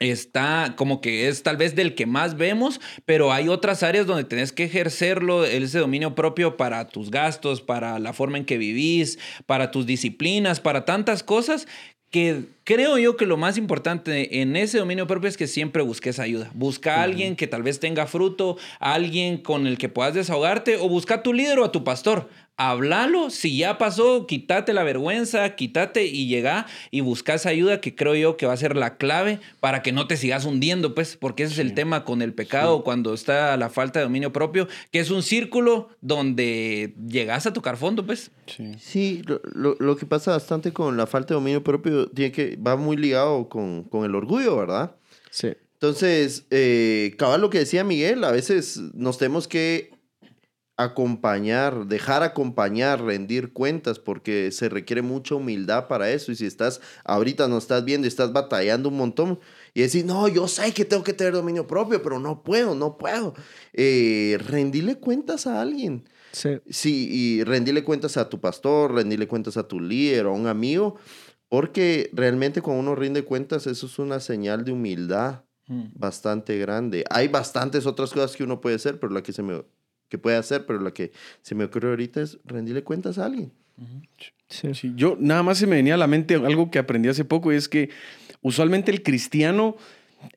está como que es tal vez del que más vemos, pero hay otras áreas donde tenés que ejercerlo, ese dominio propio para tus gastos, para la forma en que vivís, para tus disciplinas, para tantas cosas que creo yo que lo más importante en ese dominio propio es que siempre busques ayuda. Busca a alguien que tal vez tenga fruto, a alguien con el que puedas desahogarte o busca a tu líder o a tu pastor. Háblalo, si ya pasó, quítate la vergüenza, quítate y llega y busca esa ayuda que creo yo que va a ser la clave para que no te sigas hundiendo, pues, porque ese es el tema con el pecado cuando está la falta de dominio propio, que es un círculo donde llegas a tocar fondo, pues. Sí. Sí, lo, lo- lo que pasa bastante con la falta de dominio propio tiene que, va muy ligado con, con el orgullo, ¿verdad? Sí. Entonces, eh, cabal lo que decía Miguel, a veces nos tenemos que acompañar, dejar acompañar, rendir cuentas, porque se requiere mucha humildad para eso. Y si estás, ahorita no estás viendo y estás batallando un montón, y decir, no, yo sé que tengo que tener dominio propio, pero no puedo, no puedo. Eh, rendirle cuentas a alguien. Sí. Sí, y rendirle cuentas a tu pastor, rendirle cuentas a tu líder o a un amigo, porque realmente cuando uno rinde cuentas, eso es una señal de humildad bastante grande. Hay bastantes otras cosas que uno puede hacer, pero la que se me que puede hacer, pero la que se me ocurre ahorita es rendirle cuentas a alguien. Sí. Sí, yo nada más se me venía a la mente algo que aprendí hace poco y es que usualmente el cristiano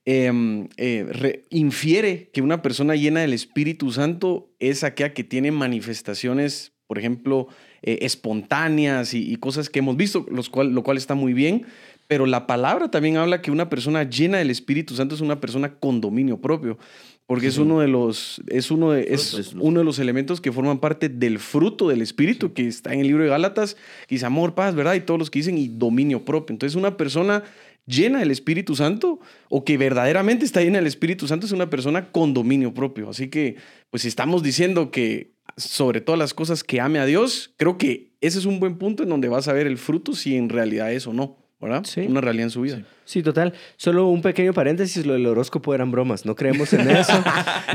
em, eh, re- infiere que una persona llena del Espíritu Santo es aquella que tiene manifestaciones, por ejemplo, eh, espontáneas y, y cosas que hemos visto, los cual, lo cual está muy bien. Pero la palabra también habla que una persona llena del Espíritu Santo es una persona con dominio propio, porque es uno de los es uno de, es uno de los elementos que forman parte del fruto del Espíritu que está en el libro de Gálatas, que dice amor, paz, ¿verdad? Y todos los que dicen y dominio propio. Entonces, una persona llena del Espíritu Santo o que verdaderamente está llena del Espíritu Santo es una persona con dominio propio. Así que, pues si estamos diciendo que sobre todas las cosas que ame a Dios, creo que ese es un buen punto en donde vas a ver el fruto si en realidad es o no, ¿verdad? Sí. Una realidad en su vida. Sí, total. Solo un pequeño paréntesis, lo del horóscopo eran bromas. No creemos en eso.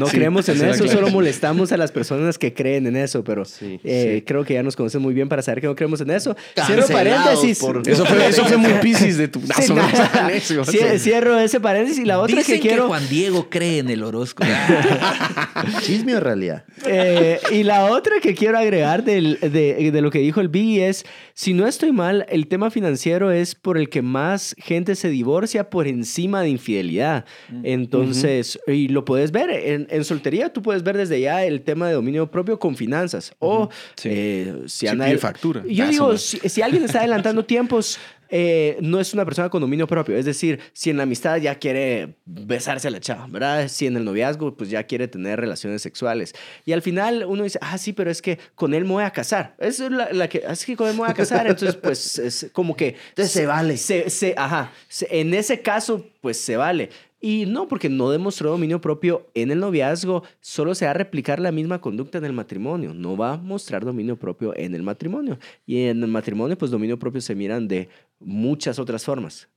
No Sí, creemos en eso, solo molestamos a las personas que creen en eso, pero Sí, eh, sí. creo que ya nos conocen muy bien para saber que no creemos en eso. Cancelados Cierro paréntesis. por- Eso fue, eso fue muy piscis de tu... Cie- Cierro ese paréntesis y la otra Dicen que quiero... Juan Diego cree en el horóscopo. Chisme o realidad. Eh, y la otra que quiero agregar del- de, de lo que dijo el Biggie es, si no estoy mal, el tema financiero es por el que más gente se divorcia por encima de infidelidad. Entonces, y lo puedes ver en, en soltería, tú puedes ver desde ya el tema de dominio propio con finanzas. O Sí. eh, si Sí, anda... factura. Yo Ah, digo, si alguien está adelantando tiempos, eh, no es una persona con dominio propio. Es decir, si en la amistad ya quiere besarse a la chava, ¿verdad? Si en el noviazgo, pues ya quiere tener relaciones sexuales. Y al final uno dice, ah, sí, pero es que con él me voy a casar. Es la, la que, es que con él me voy a casar. Entonces, pues es como que... Entonces se vale. Se, se- ajá. Se- en ese caso, pues se vale. Y no, porque no demostró dominio propio en el noviazgo, solo se va a replicar la misma conducta en el matrimonio. No va a mostrar dominio propio en el matrimonio. Y en el matrimonio, pues dominio propio se miran de muchas otras formas,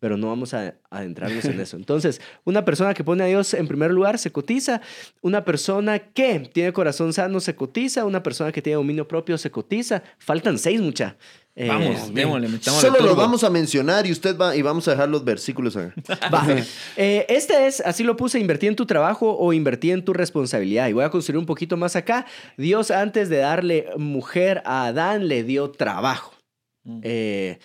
pero no vamos a adentrarnos en eso. Entonces, una persona que pone a Dios en primer lugar se cotiza, una persona que tiene corazón sano se cotiza, una persona que tiene dominio propio se cotiza. Faltan seis, mucha. Eh, Vamos, démosle, metámosle Solo lo turbo. vamos a mencionar y usted va y vamos a dejar los versículos. acá. Va. Eh, este es, así lo puse, invertir en tu trabajo o invertir en tu responsabilidad. Y voy a construir un poquito más acá. Dios antes de darle mujer a Adán le dio trabajo. Eh,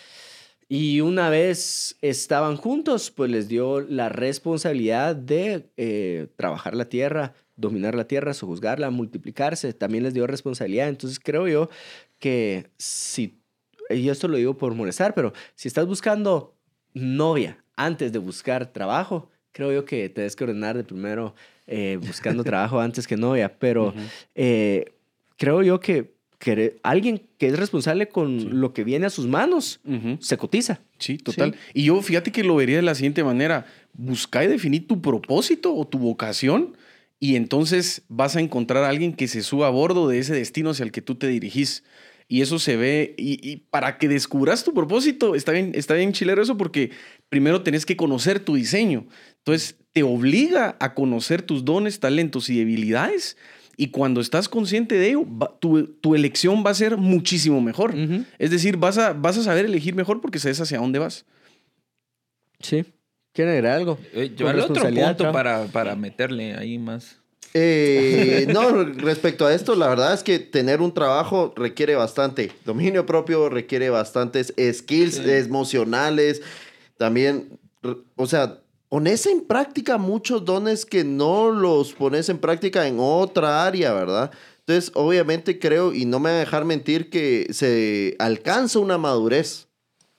y una vez estaban juntos, pues les dio la responsabilidad de eh, trabajar la tierra, dominar la tierra, sojuzgarla, multiplicarse. También les dio responsabilidad. Entonces creo yo que si, y esto lo digo por molestar, pero si estás buscando novia antes de buscar trabajo, creo yo que te debes que ordenar de primero eh, buscando trabajo antes que novia. Pero eh, creo yo que, que alguien que es responsable con lo que viene a sus manos se cotiza. Sí, total. Y yo fíjate que lo vería de la siguiente manera. Busca y definir tu propósito o tu vocación y entonces vas a encontrar a alguien que se suba a bordo de ese destino hacia el que tú te dirigís. Y eso se ve, y, y para que descubras tu propósito, está bien, está bien chilero eso porque primero tenés que conocer tu diseño. Entonces te obliga a conocer tus dones, talentos y debilidades. Y cuando estás consciente de ello, va- tu, tu elección va a ser muchísimo mejor. Es decir, vas a, vas a saber elegir mejor porque sabes hacia dónde vas. Sí. ¿Quieren agregar algo? Eh, Con Llevarle otro punto para, para meterle ahí más. Eh, no, respecto a esto, la verdad es que tener un trabajo requiere bastante dominio propio, requiere bastantes skills Sí. emocionales, también, o sea, pones en práctica muchos dones que no los pones en práctica en otra área, ¿verdad? Entonces, obviamente creo, y no me voy a dejar mentir, que se alcanza una madurez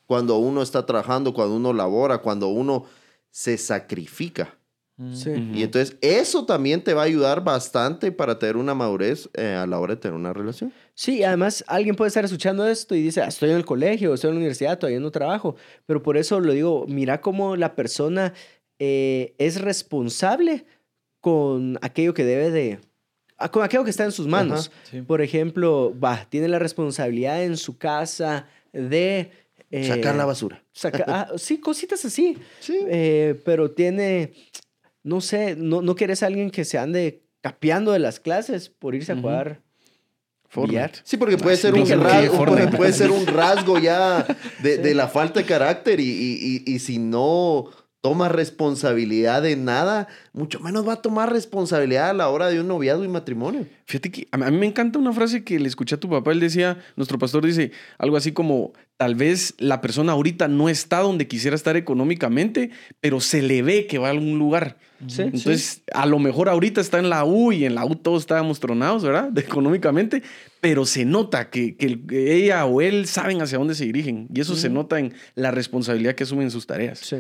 cuando uno está trabajando, cuando uno labora, cuando uno se sacrifica. Sí. Y entonces eso también te va a ayudar bastante para tener una madurez eh, a la hora de tener una relación. Sí, y además alguien puede estar escuchando esto y dice, "Ah, estoy en el colegio, estoy en la universidad, todavía no trabajo. Pero por eso lo digo, mira cómo la persona eh, es responsable con aquello que debe de... ah, Con aquello que está en sus manos. Sí. Por ejemplo, va, tiene la responsabilidad en su casa de... eh, Sacar la basura. saca- ah, sí, cositas así. Sí. Eh, pero tiene, no sé, no, no quieres a alguien que se ande capeando de las clases por irse a jugar Fortnite. billar. Sí, porque puede Ah, ser un rasgo, puede, puede ser un rasgo ya de, de la falta de carácter y, y- y- y si no toma responsabilidad de nada, mucho menos va a tomar responsabilidad a la hora de un noviazgo y matrimonio. Fíjate que a mí a mí me encanta una frase que le escuché a tu papá. Él decía, nuestro pastor dice algo así como, tal vez la persona ahorita no está donde quisiera estar económicamente, pero se le ve que va a algún lugar. Sí, Entonces, a lo mejor ahorita está en la U y en la U todos estábamos tronados, ¿verdad? Económicamente, pero se nota que, que ella o él saben hacia dónde se dirigen. Y eso se nota en la responsabilidad que asumen sus tareas. Sí.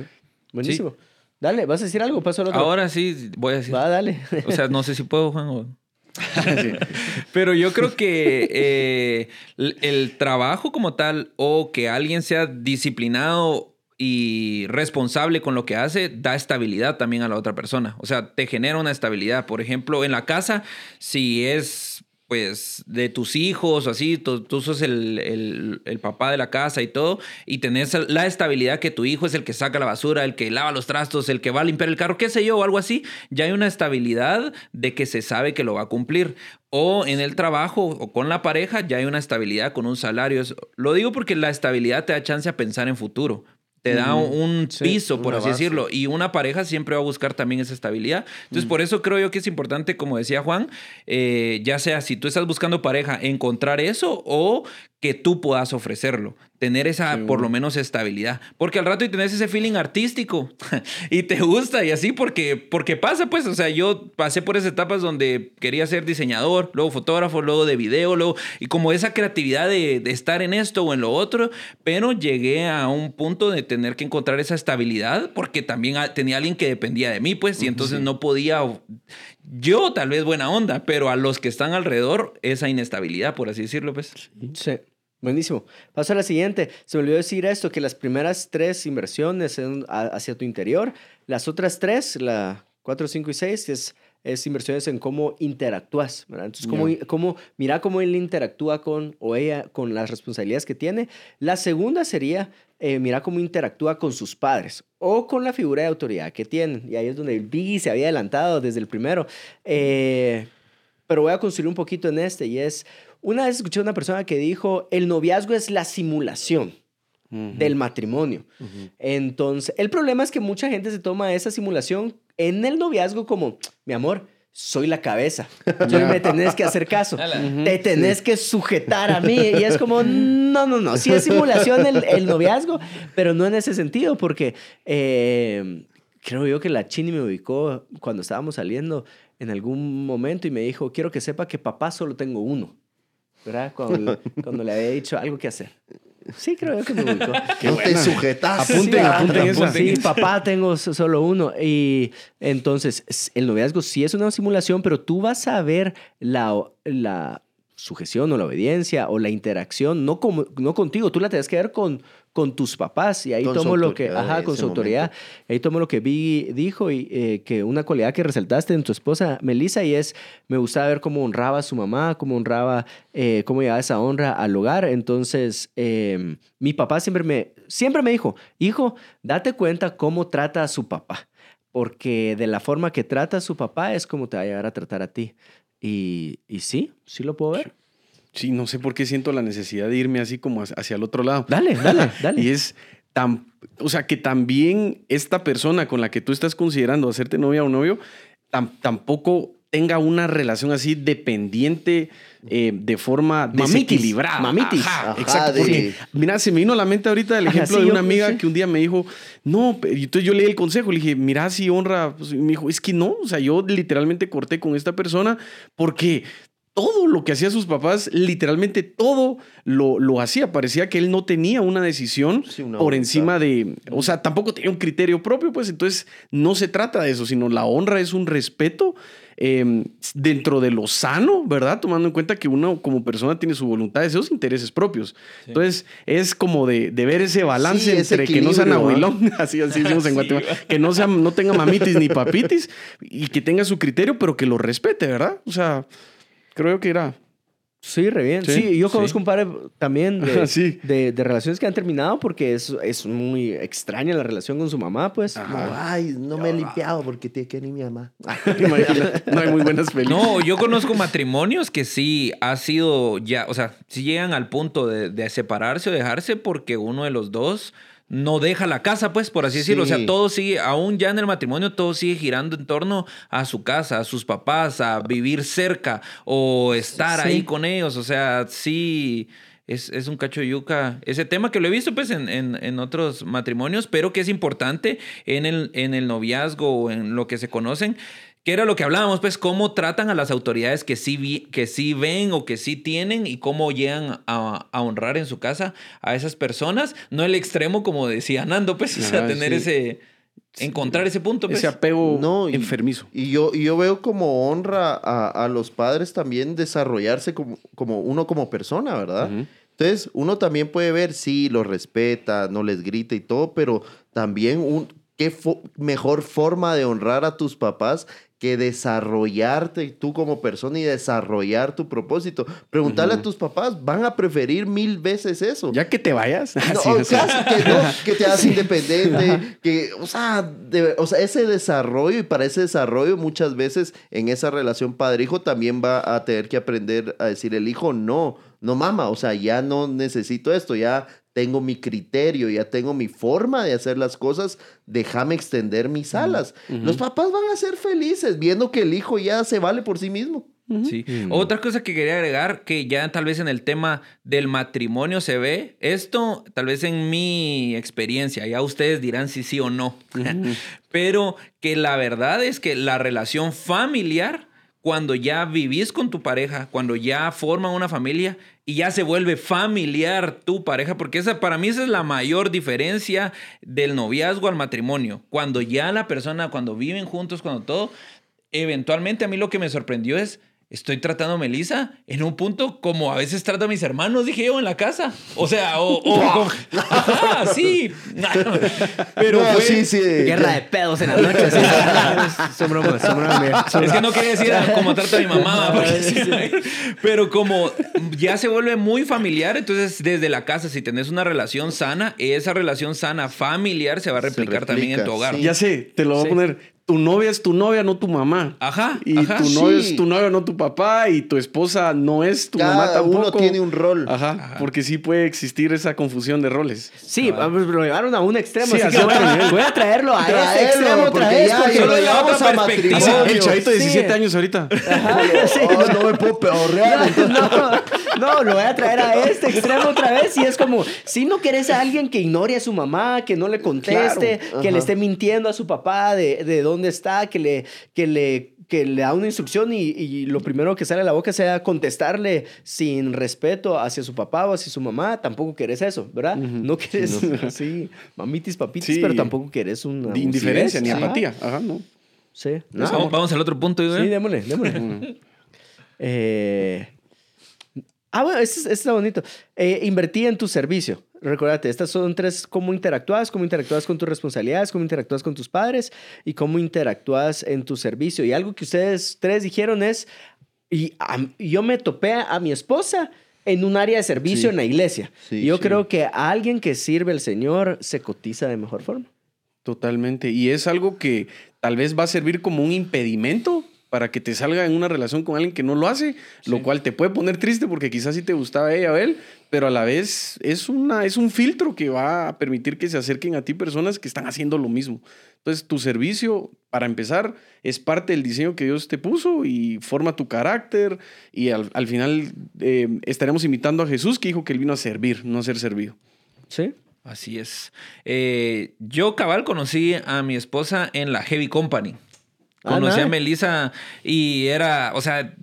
Buenísimo. Dale, ¿vas a decir algo? Paso al otro. Ahora sí voy a decir. Va, dale. O sea, no sé si puedo, Juan. o- Pero yo creo que eh, el, el trabajo como tal o que alguien sea disciplinado y responsable con lo que hace da estabilidad también a la otra persona. O sea, te genera una estabilidad. Por ejemplo, en la casa, si es pues de tus hijos o así, tú, sos el, el- el papá de la casa y todo, y tenés la estabilidad que tu hijo es el que saca la basura, el que lava los trastos, el que va a limpiar el carro, qué sé yo, o algo así, ya hay una estabilidad de que se sabe que lo va a cumplir. O en el trabajo o con la pareja ya hay una estabilidad con un salario. Lo digo porque la estabilidad te da chance a pensar en futuro. Te da un Sí, piso, por así base. decirlo. Y una pareja siempre va a buscar también esa estabilidad. Entonces, por eso creo yo que es importante, como decía Juan, eh, ya sea si tú estás buscando pareja, encontrar eso o que tú puedas ofrecerlo. Tener esa, por lo menos, estabilidad. Porque al rato y tenés ese feeling artístico y te gusta y así porque, porque pasa, pues. O sea, yo pasé por esas etapas donde quería ser diseñador, luego fotógrafo, luego de video, luego. Y como esa creatividad de, de estar en esto o en lo otro, pero llegué a un punto de tener que encontrar esa estabilidad porque también tenía alguien que dependía de mí, pues, y entonces no podía. Yo, tal vez buena onda, pero a los que están alrededor, esa inestabilidad, por así decirlo, pues. Sí. Buenísimo. Paso a la siguiente. Se me olvidó decir esto, que las primeras tres inversiones a- hacia tu interior. Las otras tres, la 4, 5 y 6, es, es inversiones en cómo interactúas. ¿verdad? Entonces, cómo, cómo, mira cómo él interactúa con, o ella, con las responsabilidades que tiene. La segunda sería, eh, mira cómo interactúa con sus padres o con la figura de autoridad que tienen. Y ahí es donde el Biggie se había adelantado desde el primero. Eh, pero voy a construir un poquito en este y es, una vez escuché a una persona que dijo, el noviazgo es la simulación del matrimonio. Entonces, el problema es que mucha gente se toma esa simulación en el noviazgo como, mi amor, soy la cabeza, Yo me tenés que hacer caso, te tenés que sujetar a mí. Y es como, no, no, no, sí es simulación el, el noviazgo, pero no en ese sentido, porque eh, creo yo que la Chini me ubicó cuando estábamos saliendo en algún momento y me dijo, quiero que sepa que papá solo tengo uno. ¿Verdad? Cuando, cuando le había dicho algo que hacer. Sí, creo yo que me ubicó. no te sujetas. Apunten, Sí, apunten. Sí, papá, tengo so- solo uno. Y entonces, el noviazgo sí es una simulación, pero tú vas a ver la, la sujeción o la obediencia o la interacción, no, como, no contigo, tú la tienes que ver con, con tus papás. Y ahí Con tomo lo que, ajá, en con su autoridad. Ahí tomo lo que vi dijo y eh, que una cualidad que resaltaste en tu esposa, Melissa, y es, me gustaba ver cómo honraba a su mamá, cómo honraba, eh, cómo llevaba esa honra al hogar. Entonces, eh, mi papá siempre me, siempre me dijo, hijo, date cuenta cómo trata a su papá. Porque de la forma que trata a su papá es como te va a llegar a tratar a ti. Y, y sí, sí lo puedo ver. Sí, no sé por qué siento la necesidad de irme así como hacia el otro lado. Dale, dale, dale. Y es tan, o sea, que también esta persona con la que tú estás considerando hacerte novia o novio, tam- tampoco tenga una relación así dependiente eh, de forma Mamitis, desequilibrada. mamitis. Ajá, Ajá, exacto. de- Porque, mira, se me vino a la mente ahorita el Ajá, ejemplo sí, de yo- una amiga sí. que un día me dijo, no, y entonces yo le di el consejo, le dije, mira, si honra, pues, y me dijo, es que no, o sea, yo literalmente corté con esta persona porque todo lo que hacía sus papás, literalmente todo lo, lo hacía. Parecía que él no tenía una decisión Sí, una por encima de, o sea, tampoco tenía un criterio propio, pues entonces no se trata de eso, sino la honra es un respeto eh, dentro de lo sano, ¿verdad? Tomando en cuenta que uno como persona tiene su voluntad, deseos, intereses propios. Entonces es como de, de ver ese balance Sí, ese entre que no sea equilibrio, ¿ah? nahuilón, así, así decimos en Guatemala, que no, sea, no tenga mamitis ni papitis y que tenga su criterio, pero que lo respete, ¿verdad? O sea, creo que era... Sí, re bien. Sí, Sí, yo sí. conozco un par de- también de, Sí. de, de relaciones que han terminado porque es, es muy extraña la relación con su mamá, pues. Como, Ay, no me he limpiado porque tiene que ir mi mamá. No hay muy buenas películas. No, yo conozco matrimonios que sí ha sido ya, o sea, sí llegan al punto de, de separarse o dejarse porque uno de los dos no deja la casa, pues, por así decirlo. O sea, todo sigue, aún ya en el matrimonio, todo sigue girando en torno a su casa, a sus papás, a vivir cerca o estar Sí. ahí con ellos. O sea, sí. Es, es un cacho de yuca. Ese tema que lo he visto pues en, en- en otros matrimonios, pero que es importante en el, en el noviazgo o en lo que se conocen, que era lo que hablábamos, pues, cómo tratan a las autoridades que sí, vi- que sí ven o que sí tienen y cómo llegan a, a honrar en su casa a esas personas. No el extremo, como decía Nando, pues, o sea, tener sí. ese... Encontrar ese punto, pues. Ese apego No, y- enfermizo. Y yo, y yo veo como honra a, a los padres también desarrollarse como, como uno como persona, ¿verdad? Entonces, uno también puede ver, sí, los respeta, no les grita y todo, pero también un, qué fo- mejor forma de honrar a tus papás que desarrollarte tú como persona y desarrollar tu propósito. Preguntarle a tus papás, van a preferir mil veces eso. Ya que te vayas. No, así, o sea, casi que, no, que te hagas independiente, que, o sea, de- o sea, ese desarrollo y para ese desarrollo muchas veces en esa relación padre-hijo también va a tener que aprender a decir el hijo, no, no mama, o sea, ya no necesito esto, ya tengo mi criterio, ya tengo mi forma de hacer las cosas, déjame extender mis alas. Los papás van a ser felices viendo que el hijo ya se vale por sí mismo. Sí. Otra cosa que quería agregar, que ya tal vez en el tema del matrimonio se ve, esto tal vez en mi experiencia, ya ustedes dirán si sí o no, pero que la verdad es que la relación familiar, cuando ya vivís con tu pareja, cuando ya forman una familia y ya se vuelve familiar tu pareja, porque esa para mí esa es la mayor diferencia del noviazgo al matrimonio, cuando ya la persona, cuando viven juntos, cuando todo, eventualmente a mí lo que me sorprendió es, estoy tratando a Melissa en un punto como a veces trato a mis hermanos, dije yo, en la casa. O sea, o... o Ajá, sí. Pero No, fue- sí, sí. Guerra de pedos en las noches. son bromas, son bromas. Es que no quería decir como trato a mi mamá, porque pero como ya se vuelve muy familiar, entonces desde la casa, si tenés una relación sana, esa relación sana familiar se va a Se replicar también en tu hogar. sí. Ya sé, te lo voy Sí. a poner. Tu novia es tu novia, no tu mamá. Ajá, Y ajá. tu Sí. novio es tu novio, no tu papá. Y tu esposa no es tu mamá Cada tampoco. uno tiene un rol. Ajá, Ajá. porque sí puede existir esa confusión de roles. Sí, vamos, lo llevaron a un extremo. Sí, así que voy, otro a, nivel. voy a traerlo a Traerlo, ese extremo otra porque vez. ya, porque ya lo lo llevamos llevamos a perspectiva. matrimonio. El chavito de Sí. 17 años ahorita. Ajá, sí. Oh, no me puedo peorrear. No, no, lo voy a traer a este extremo otra vez. Y es como, si no quieres a alguien que ignore a su mamá, que no le conteste, Claro, que le esté mintiendo a su papá de, de dónde está, que le, que le que le da una instrucción y, y lo primero que sale a la boca sea contestarle sin respeto hacia su papá o hacia su mamá, tampoco querés eso, ¿verdad? No querés así, mamitis, papitis, Sí. pero tampoco querés una De indiferencia ni apatía. Ajá, no. Sí, Vamos, no. vamos al otro punto. ¿eh? Sí, démosle, démosle. Eh, Ah, bueno, este, este está bonito. Eh, invertí en tu servicio. Recuérdate, estas son tres, cómo interactúas, cómo interactúas con tus responsabilidades, cómo interactúas con tus padres y cómo interactúas en tu servicio. Y algo que ustedes tres dijeron es, y a- yo me topé a mi esposa en un área de servicio Sí. en la iglesia. Sí, y yo sí. creo que a alguien que sirve al Señor se cotiza de mejor forma. Totalmente. Y es algo que tal vez va a servir como un impedimento para que te salga en una relación con alguien que no lo hace, lo cual te puede poner triste porque quizás sí te gustaba ella o él, pero a la vez es, una, es un filtro que va a permitir que se acerquen a ti personas que están haciendo lo mismo. Entonces, tu servicio, para empezar, es parte del diseño que Dios te puso y forma tu carácter y al, al final eh, estaremos imitando a Jesús que dijo que él vino a servir, no a ser servido. ¿Sí? Así es. Eh, yo, cabal, conocí a mi esposa en la Heavy Company. Ah, Conocí a. Melissa y era, o sea,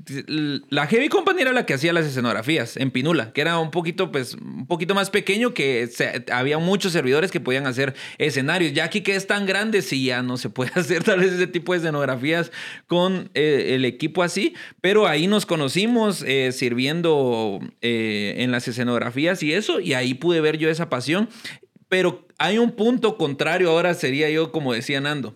la Heavy Company era la que hacía las escenografías en Pinula, que era un poquito, pues, un poquito más pequeño, que se- había muchos servidores que podían hacer escenarios. Ya aquí que es tan grande, sí, ya no se puede hacer tal vez ese tipo de escenografías con eh, el equipo así, pero ahí nos conocimos eh, sirviendo eh, en las escenografías y eso, y ahí pude ver yo esa pasión. Pero hay un punto contrario ahora, sería yo como decía Nando.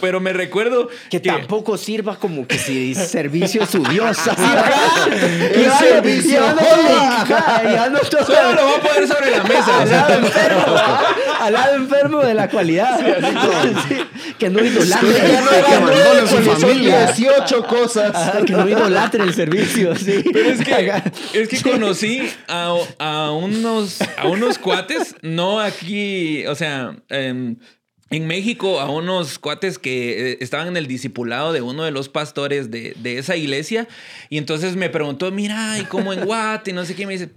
Pero me recuerdo Que, tampoco sirva como que si servicio su servicio. Solo lo a poner sobre la mesa. al lado enfermo, al lado enfermo de la cualidad. Sí, que no idolatre. No que no- su familia. 18 cosas. Ajá, que no idolatre el servicio. Sí. Pero es que, es que conocí a, a unos, a unos cuates, no aquí, o sea, em, en México, a unos cuates que eh, estaban en el discipulado de uno de los pastores de, de esa iglesia. Y entonces me preguntó, mira, ¿y cómo en Guate? Y no sé qué. Y me dice,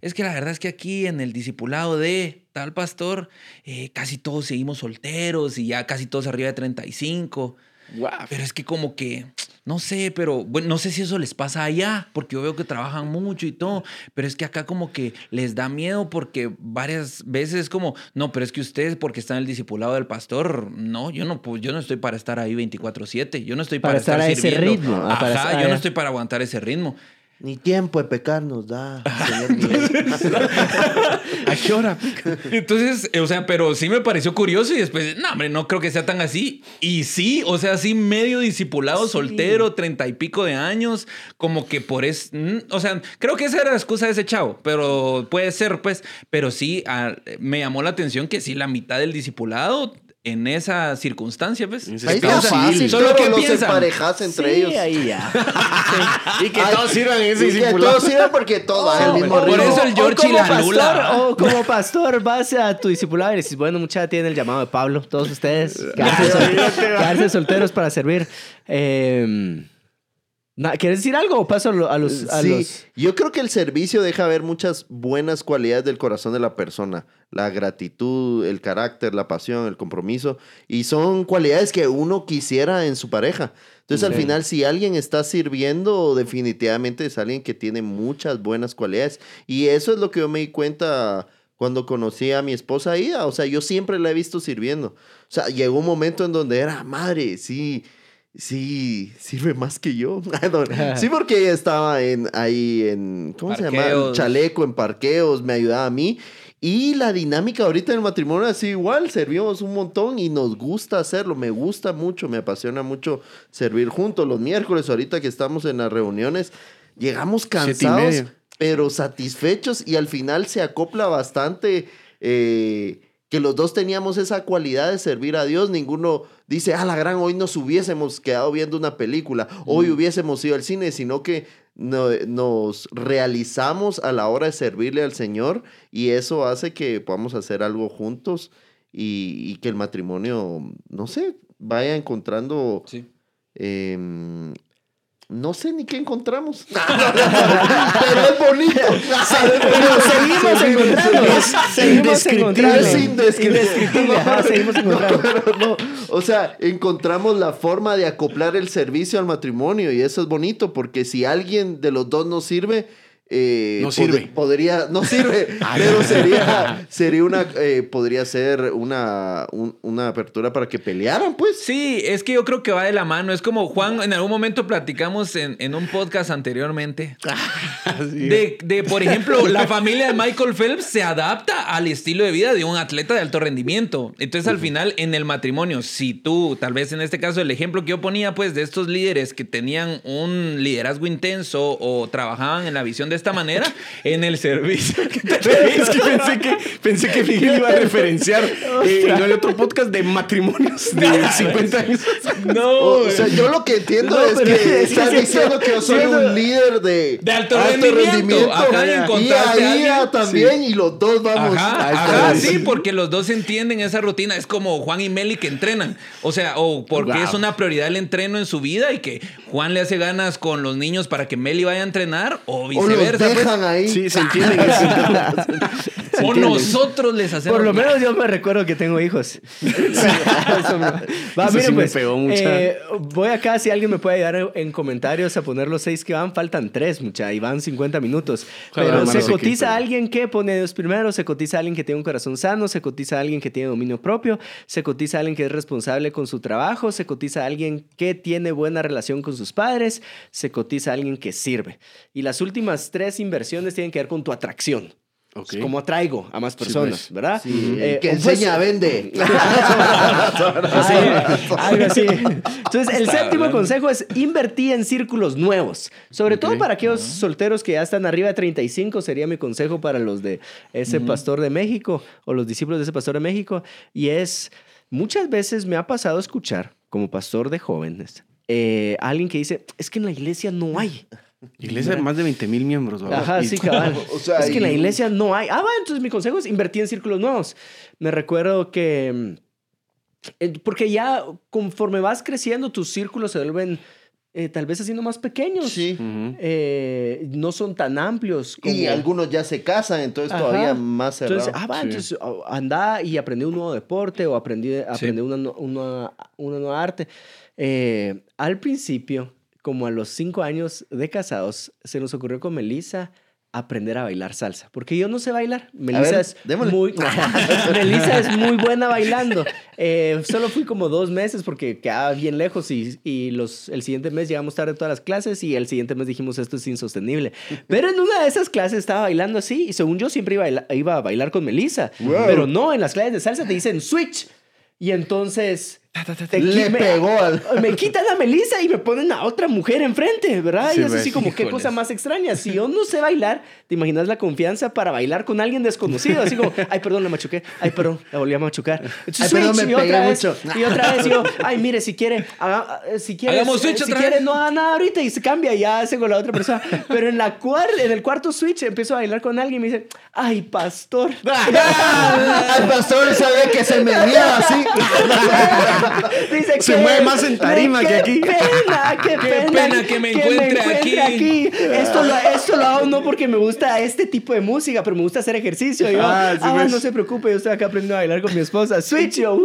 es que la verdad es que aquí en el discipulado de tal pastor, eh, casi todos seguimos solteros y ya casi todos arriba de 35. Guau. Pero es que como que, no sé, pero bueno, no sé si eso les pasa allá, porque yo veo que trabajan mucho y todo, pero es que acá como que les da miedo porque varias veces es como, no, pero es que ustedes porque están en el discipulado del pastor, no, yo no, pues yo no estoy para estar ahí 24/7, yo no estoy para, Para estar a ese sirviendo. ritmo, ah, para Ajá, estar- yo no estoy para aguantar ese ritmo. Ni tiempo de pecar nos da, Señor Miguel. ¿A qué hora? Entonces, o sea, pero sí me pareció curioso y después, no, hombre, no creo que sea tan así. Y sí, o sea, sí, medio discipulado, Sí. soltero, treinta y pico de años, como que por eso, o sea, creo que esa era la excusa de ese chavo, pero puede ser, pues, pero sí, me llamó la atención que sí, la mitad del discipulado en esa circunstancia, pues. Ahí está fácil, Solo que los piensan. emparejas entre Sí, ellos. ahí ya. Y que Ay, todos sirvan en ese y que todos sirven porque todos van al mismo por ritmo. eso el George y la Lula, pastor, ¿verdad? o como pastor vas a tu discipulado y dices, bueno, mucha tiene el llamado de Pablo, todos ustedes, quedarse, sol- quedarse solteros para servir. Eh, ¿Quieres decir algo o paso a, lo- a los... A sí, los... yo creo que el servicio deja ver muchas buenas cualidades del corazón de la persona. La gratitud, el carácter, la pasión, el compromiso. Y son cualidades que uno quisiera en su pareja. Entonces, al Sí. final, si alguien está sirviendo, definitivamente es alguien que tiene muchas buenas cualidades. Y eso es lo que yo me di cuenta cuando conocí a mi esposa Ida. O sea, yo siempre la he visto sirviendo. O sea, llegó un momento en donde era, madre, sí, sí, sirve más que yo. No, sí, porque ella estaba en, ahí en, ¿cómo se llama? Chaleco, en parqueos, me ayudaba a mí. Y la dinámica ahorita en el matrimonio así igual, servimos un montón y nos gusta hacerlo, me gusta mucho, me apasiona mucho servir juntos. Los miércoles, ahorita que estamos en las reuniones, llegamos cansados, pero satisfechos y al final se acopla bastante eh, que los dos teníamos esa cualidad de servir a Dios. Ninguno dice, ah, la gran, hoy nos hubiésemos quedado viendo una película, hoy hubiésemos ido al cine, sino que no- nos realizamos a la hora de servirle al Señor y eso hace que podamos hacer algo juntos y, y que el matrimonio, no sé, vaya encontrando... Sí. em, no sé ni qué encontramos. Pero es bonito. Pero seguimos encontrando. Seguimos encontrando. Es indescriptible. Ajá, seguimos encontrando. Pero no, o sea, encontramos la forma de acoplar el servicio al matrimonio y eso es bonito porque si alguien de los dos nos sirve, eh, No pod- sirve. Podría, no sirve, pero sería, sería una, eh, podría ser una, un- una apertura para que pelearan, pues. Sí, es que yo creo que va de la mano. Es como Juan, en algún momento platicamos en, en un podcast anteriormente. De, de, por ejemplo, la familia de Michael Phelps se adapta al estilo de vida de un atleta de alto rendimiento. Entonces, al final, en el matrimonio, si tú, tal vez en este caso, el ejemplo que yo ponía, pues, de estos líderes que tenían un liderazgo intenso o trabajaban en la visión de esta manera, en el servicio. ¿Qué te es que pensé que, pensé que Miguel iba a referenciar eh, en el otro podcast de matrimonios de 50 años. No, O, o sea, yo lo que entiendo No, es que es que estás diciendo que yo soy un líder de, De alto rendimiento. Ajá, y ahí también, y los dos vamos Ajá, a ajá, sí, porque los dos entienden esa rutina. Es como Juan y Meli que entrenan. O sea, o porque Wow. es una prioridad el entreno en su vida y que Juan le hace ganas con los niños para que Meli vaya a entrenar o O los pues. dejan ahí. Sí, se entienden. o nosotros les hacemos. Por lo menos yo me recuerdo que tengo hijos. Eso me- Va, Eso miren, sí me pues, pegó mucho. eh, voy acá, si alguien me puede ayudar en comentarios a poner los seis que van, faltan tres, mucha, y van 50 minutos. Ojalá, Pero se cotiza a alguien que pone Dios primero, se cotiza a alguien que tiene un corazón sano, se cotiza a alguien que tiene dominio propio, se cotiza a alguien que es responsable con su trabajo, se cotiza a alguien que tiene buena relación con sus padres, se cotiza a alguien que sirve. Y las últimas tres inversiones tienen que ver con tu atracción. Ok. Cómo atraigo a más personas, pues. ¿verdad? Sí, Eh, que pues, enseña, vende. Sí, algo así. Entonces, el séptimo consejo es invertir en círculos nuevos. Sobre todo para aquellos solteros que ya están arriba de 35, sería mi consejo para los de ese pastor de México o los discípulos de ese pastor de México. Y es, muchas veces me ha pasado escuchar, como pastor de jóvenes, eh, alguien que dice, es que en la iglesia no hay. Iglesia de más de 20 mil miembros. ¿verdad? Ajá, sí, cabal. O sea, es que en la iglesia no hay. Ah, bueno, entonces mi consejo es invertir en círculos nuevos. Me recuerdo que. eh, Porque ya conforme vas creciendo, tus círculos se vuelven eh, tal vez haciendo más pequeños. Sí. Ujú. Eh, no son tan amplios. Como... Y algunos ya se casan, entonces Ajá. todavía más cerrado. Entonces, ah, va, Sí. entonces anda y aprende un nuevo deporte o aprendí, aprende una, no- una, una nueva arte. Eh, al principio, como a los cinco años de casados, se nos ocurrió con Melissa aprender a bailar salsa. Porque yo no sé bailar. Melissa ver, es démosle. muy... Melissa es muy buena bailando. Eh, solo fui como dos meses porque quedaba bien lejos y, y los, el siguiente mes llegamos tarde a todas las clases y el siguiente mes dijimos esto es insostenible. Pero en una de esas clases estaba bailando así y según yo siempre iba a, baila- iba a bailar con Melissa. Wow. Pero no, en las clases de salsa te dicen switch. Y entonces... te Le me- pegó al- Me quitan a Melissa y me ponen a otra mujer enfrente, ¿verdad? Sí, y es así como, qué cosa más extraña. Si yo no sé bailar, ¿te imaginas la confianza para bailar con alguien desconocido? Así como, ay, perdón, la machuqué. Ay, perdón, la volví a machucar. Entonces, Ay, perdón, switch, me y otra vez, mucho. Y otra vez yo, ay, mire, si quiere, haga- eh, si quiere, Hagamos switch si otra quiere, vez. no haga nada ahorita y se cambia y ya hace con la otra persona. Pero en, la cuar en el cuarto switch empiezo a bailar con alguien y me dice, ay, pastor. Al pastor sabía que se me así. Dice Se "Qué- mueve más en tarima qué que aquí". Pena, qué, pena, pena que me encuentre aquí. Esto, lo, esto lo hago no porque me gusta este tipo de música, pero me gusta hacer ejercicio. Y yo, Ah, ah, sí, pues. no se preocupe, yo estoy acá aprendiendo a bailar con mi esposa. Switch, yo.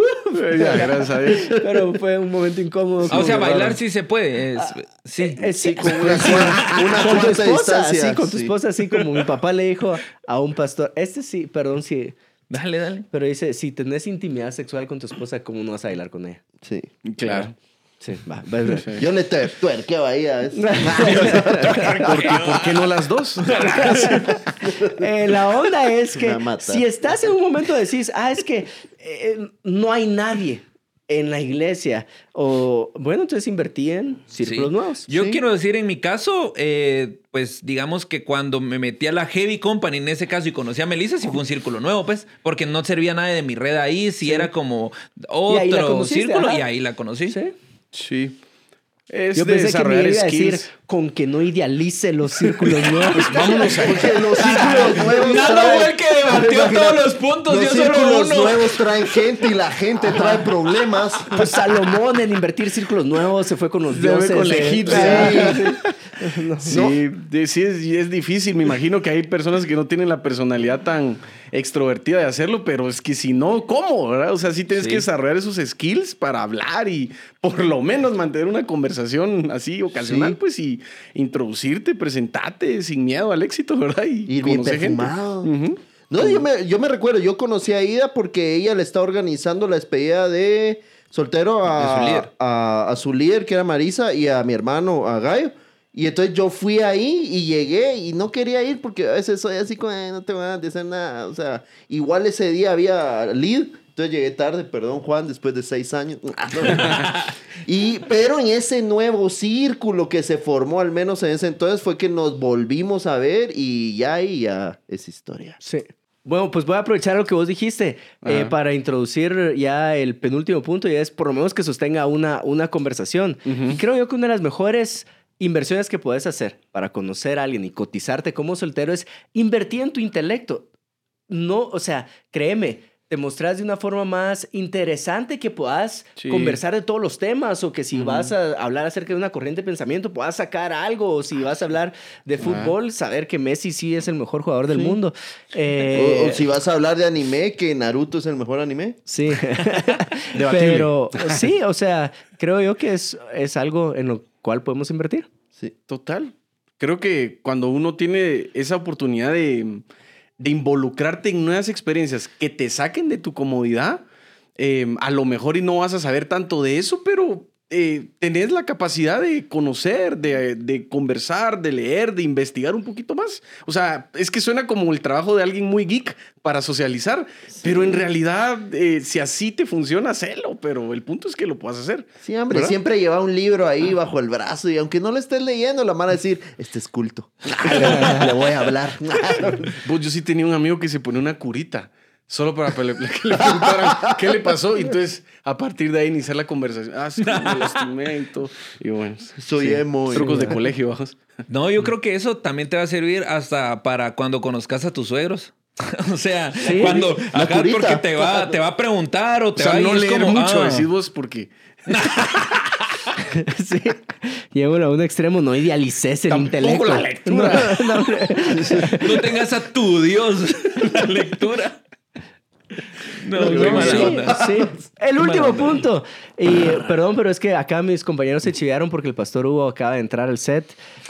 Ya, gracias a Dios. Pero fue un momento incómodo. Ah, o sea, bailar sí se puede. es- sí. Eh, sí, con una cua- una con tu esposa, distancia, sí, con tu sí. esposa, así como mi papá le dijo a un pastor, este sí, perdón, sí, Dale, dale. pero dice, si tenés intimidad sexual con tu esposa, ¿cómo no vas a bailar con ella? Sí. Claro. Sí, va, va, va. Yo le te- tuerqueo ahí a veces. ¿Por qué, ¿Por qué no las dos? Eh, la onda es que si estás en un momento decís, ah, es que eh, no hay nadie en la iglesia, o bueno, entonces invertí en círculos Sí. nuevos. Yo Sí. quiero decir, en mi caso, eh, pues digamos que cuando me metí a la Heavy Company en ese caso y conocí a Melissa, sí fue un círculo nuevo, pues, porque no servía nada de mi red ahí, sí, era como otro círculo ajá. y ahí la conocí. Sí. Sí. Es Yo de pensé que me iba a decir con que no idealice los círculos nuevos. Vámonos ahí. Porque los círculos nuevos fue el que debatió todos los puntos, Los yo solo círculos uno. nuevos traen gente y la gente trae problemas. Pues Salomón en invertir círculos nuevos se fue con los Se fue dioses. con eh, sí, sí. Sí, sí es, difícil. Me imagino que hay personas que no tienen la personalidad tan extrovertida de hacerlo, pero es que si no, ¿cómo? verdad? O sea, sí tienes que desarrollar esos skills para hablar y por lo menos mantener una conversación así ocasional, Sí. pues y introducirte, presentarte sin miedo al éxito, ¿verdad? Y bien conocer gente. perfumado. Ujú. No, yo me, yo me recuerdo, yo conocí a Ida porque ella le está organizando la despedida de soltero De su a, líder. a, a su líder, que era Marisa, y a mi hermano, a Gallo. Y entonces yo fui ahí y llegué y no quería ir porque a veces soy así como, "Ay, no te van a decir nada. O sea, igual ese día había lead. Entonces llegué tarde, perdón Juan, después de seis años. y, pero en ese nuevo círculo que se formó, al menos en ese entonces, fue que nos volvimos a ver y ya ahí ya es historia. Sí. Bueno, pues voy a aprovechar lo que vos dijiste eh, para introducir ya el penúltimo punto y es por lo menos que sostenga una, una conversación. Ujú. Y creo yo que una de las mejores inversiones que puedes hacer para conocer a alguien y cotizarte como soltero es invertir en tu intelecto. No, o sea, créeme, te mostrás de una forma más interesante que puedas Sí. conversar de todos los temas o que si vas a hablar acerca de una corriente de pensamiento puedas sacar algo o si vas a hablar de fútbol, saber que Messi sí es el mejor jugador del Sí. mundo. O- Eh, o, si vas a hablar de anime, que Naruto es el mejor anime. Sí. Pero sí, o sea, creo yo que es, es algo en lo cual podemos invertir. Sí. Total. Creo que cuando uno tiene esa oportunidad de, de involucrarte en nuevas experiencias que te saquen de tu comodidad, eh, a lo mejor y no vas a saber tanto de eso, pero eh, tenés la capacidad de conocer, de, de conversar, de leer, de investigar un poquito más. O sea, es que suena como el trabajo de alguien muy geek para socializar, pero en realidad, eh, si así te funciona, hacelo, pero el punto es que lo puedas hacer. Sí, hombre, ¿Verdad? siempre lleva un libro ahí bajo el brazo y aunque no lo estés leyendo, la van a decir, este es culto. Le voy a hablar. Pues yo sí tenía un amigo que se ponía una curita. Solo para que le, preguntaran qué le pasó. Y entonces, a partir de ahí, iniciar la conversación. Ah, sí, me lastimé y todo. Y bueno. Soy emo. Trucos de colegio, vamos. No, yo creo que eso también te va a servir hasta para cuando conozcas a tus suegros. o sea, Sí. cuando curita. porque te va, te va a preguntar o O te sea, va a no leer como, mucho, ah, decís vos, porque sí. Llevo a un extremo, no idealices el Tampoco intelecto. la lectura. No, no, hombre. no tengas a tu Dios la lectura. No, No, sí, sí. El último mala punto. Y eh, perdón, pero es que acá mis compañeros se chivearon porque el pastor Hugo acaba de entrar al set.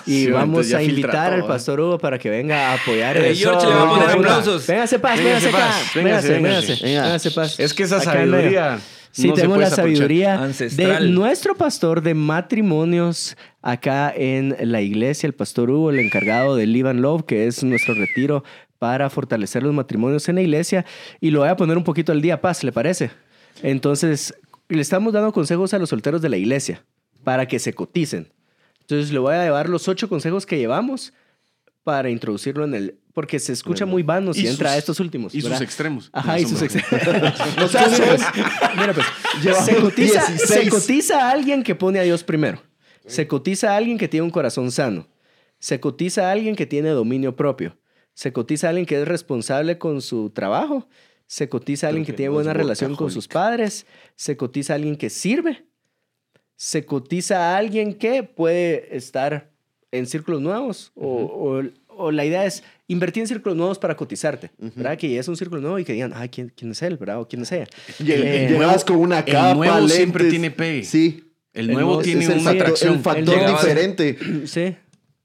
Y Sí, vamos a invitar al ¿eh? pastor Hugo para que venga a apoyar. El- George le va a poner aplausos. Véngase paz, Véngase acá. paz, Véngase, véngase, paz. es que esa sabiduría. Sí, no tenemos la sabiduría de nuestro pastor de matrimonios acá en la iglesia, el pastor Hugo, el encargado del Live and Love, que es nuestro retiro para fortalecer los matrimonios en la iglesia. Y lo voy a poner un poquito al día, Paz, ¿le parece? Entonces, le estamos dando consejos a los solteros de la iglesia para que se coticen. Entonces, le voy a llevar los ocho consejos que llevamos para introducirlo en el... Porque se escucha muy vano si entra sus- a estos últimos. Y sus ¿verdad? extremos. Ajá, y sus extremos. o sea, mira, pues, se cotiza, se 16. cotiza a alguien que pone a Dios primero. Se cotiza a alguien que tiene un corazón sano. Se cotiza a alguien que tiene dominio propio. Se cotiza a alguien que es responsable con su trabajo. Se cotiza a alguien que, que tiene no buena relación con sus padres. Se cotiza a alguien que sirve. Se cotiza a alguien que puede estar en círculos nuevos. o, o- o la idea es invertir en círculos nuevos para cotizarte. ¿Verdad? Que es un círculo nuevo y que digan, ay, ¿quién, quién es él? ¿Verdad? O quién es ella. Lleg- Eh, Llegabas con una el capa, nuevo siempre tiene pegue. Sí. El El nuevo nuevo tiene el una factor, atracción. el factor diferente. Sí.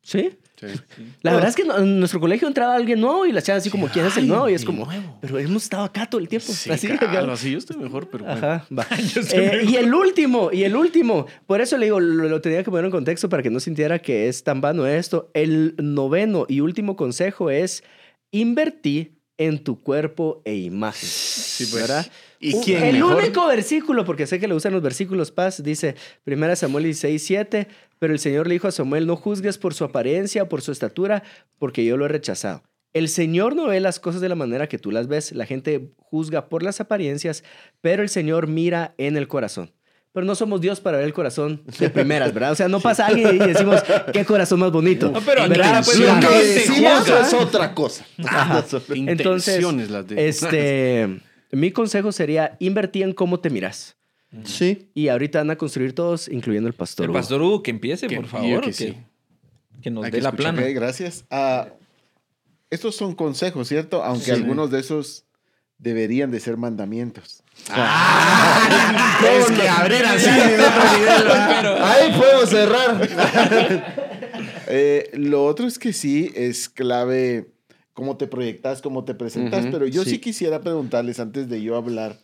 Sí. Sí. La verdad es que en nuestro colegio entraba alguien nuevo y la chavas así como, ¿quién es el nuevo? Y es como, nuevo. pero hemos estado acá todo el tiempo. Sí, así, claro, así yo estoy mejor, pero bueno. Ajá, va. Eh, y el último, y el último, por eso le digo, lo, lo tenía que poner en contexto para que no sintiera que es tan vano esto. El noveno y último consejo es invertir en tu cuerpo e imagen. Sí, pues. ¿Verdad? ¿Y quién el mejor? único versículo, porque sé que le usan los versículos paz, dice 1 Samuel 16, 7, pero el Señor le dijo a Samuel, no juzgues por su apariencia, por su estatura, porque yo lo he rechazado. El Señor no ve las cosas de la manera que tú las ves. La gente juzga por las apariencias, pero el Señor mira en el corazón. Pero no somos Dios para ver el corazón de primeras, ¿verdad? O sea, no pasa alguien y decimos, qué corazón más bonito. No, pero ¿verdad? pues, Lo que decimos es otra cosa. Entonces, Intenciones las de... este, mi consejo sería invertir en cómo te miras. Sí. Y ahorita van a construir todos, incluyendo el pastor. El pastor Hugo, que empiece, Que- por favor. que sí. Que nos Hay dé que la plana. Ok, gracias. Ah, estos son consejos, ¿cierto? Aunque Sí. algunos de esos deberían de ser mandamientos. Es que abrir así. Ahí podemos cerrar. Eh, lo otro es que sí, es clave cómo te proyectas, cómo te presentas, pero yo sí. sí. quisiera preguntarles antes de yo hablar.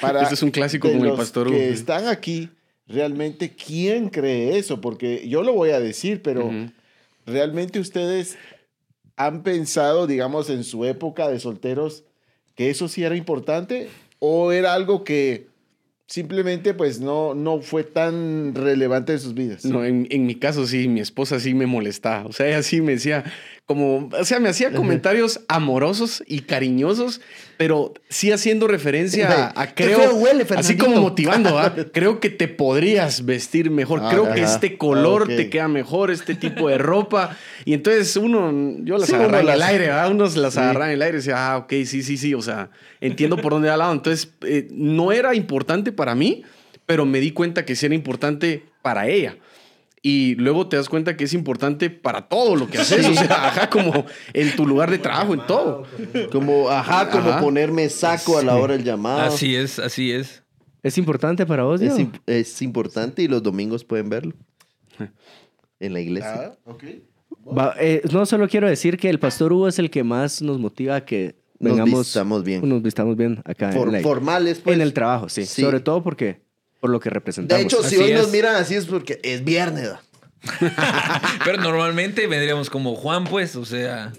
Para Este es un clásico de con el los pastor que están aquí, realmente, ¿quién cree eso? Porque yo lo voy a decir, pero realmente ustedes han pensado, digamos, en su época de solteros, que eso sí era importante o era algo que simplemente pues no, no fue tan relevante en sus vidas. No, en, en mi caso sí, mi esposa sí me molestaba. O sea, ella sí me decía, como, o sea, me hacía comentarios amorosos y cariñosos, pero sí haciendo referencia a, a creo, huele, así como motivando, ¿ah? creo que te podrías vestir mejor, Ah, creo ajá. que este color Ah, te queda mejor, este tipo de ropa. Y entonces uno, yo las Sí, agarraba en el aire, ¿verdad? Unos las Sí. agarraba en el aire y decía, ah, ok, sí, sí, sí, o sea, entiendo por dónde al lado. Entonces, eh, no era importante para mí, pero me di cuenta que sí era importante para ella. Y luego te das cuenta que es importante para todo lo que haces, o sea, ajá, como en tu lugar de trabajo, en todo. Como, ajá, como Ajá. ponerme saco a la hora del llamado. Así es, así es. ¿Es importante para vos, Es, imp- es importante y los domingos pueden verlo. En la iglesia. Ah, ok. Va, eh, no, solo quiero decir que el pastor Hugo es el que más nos motiva a que Nos vengamos, vistamos bien. Nos vistamos bien acá For- en, la- formales, pues. en el trabajo, sí. Sí. Sobre todo porque por lo que representamos. De hecho, si Así hoy nos es. miran así es porque es viernes. Pero normalmente vendríamos como Juan, pues, o sea.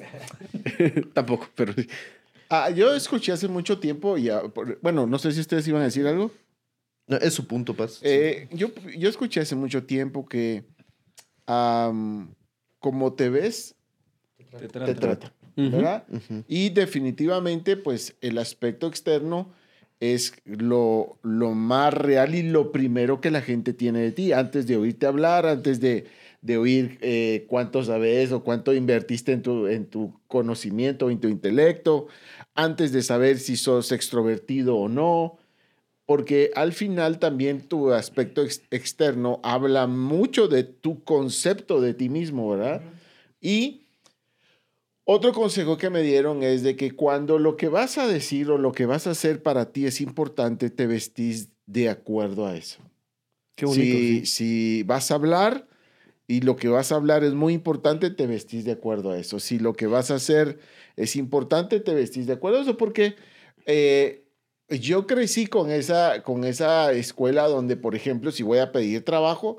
Tampoco, pero sí. Ah, yo escuché hace mucho tiempo, y ah, por- bueno, no sé si ustedes iban a decir algo. No, es su punto, Paz. Eh, yo, yo escuché hace mucho tiempo que am, como te ves, Te te trata, ¿verdad? Y definitivamente, pues el aspecto externo es lo, lo más real y lo primero que la gente tiene de ti, antes de oírte hablar, antes de, de oír eh, cuánto sabes o cuánto invertiste en tu, en tu conocimiento, en tu intelecto, antes de saber si sos extrovertido o no, porque al final también tu aspecto ex- externo habla mucho de tu concepto de ti mismo, ¿verdad? Y otro consejo que me dieron es de que cuando lo que vas a decir o lo que vas a hacer para ti es importante, te vestís de acuerdo a eso. Qué bonito. si, sí. si vas a hablar y lo que vas a hablar es muy importante, te vestís de acuerdo a eso. Si lo que vas a hacer es importante, te vestís de acuerdo a eso, porque eh, yo crecí con esa, con esa escuela donde, por ejemplo, si voy a pedir trabajo,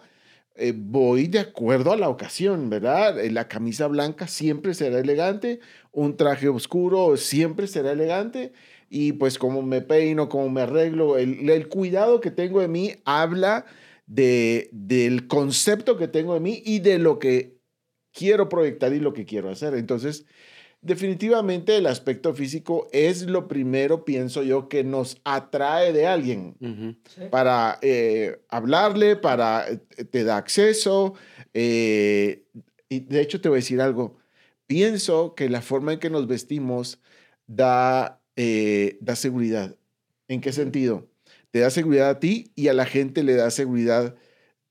eh, voy de acuerdo a la ocasión, ¿verdad? Eh, La camisa blanca siempre será elegante, un traje oscuro siempre será elegante, y pues como me peino, como me arreglo, el, el cuidado que tengo de mí habla de, del concepto que tengo de mí y de lo que quiero proyectar y lo que quiero hacer. Entonces, definitivamente el aspecto físico es lo primero, pienso yo, que nos atrae de alguien para eh, hablarle, para eh, te da acceso. eh, y de hecho te voy a decir algo. Pienso que la forma en que nos vestimos da, eh, da seguridad. ¿En qué sentido? Te da seguridad a ti y a la gente le da seguridad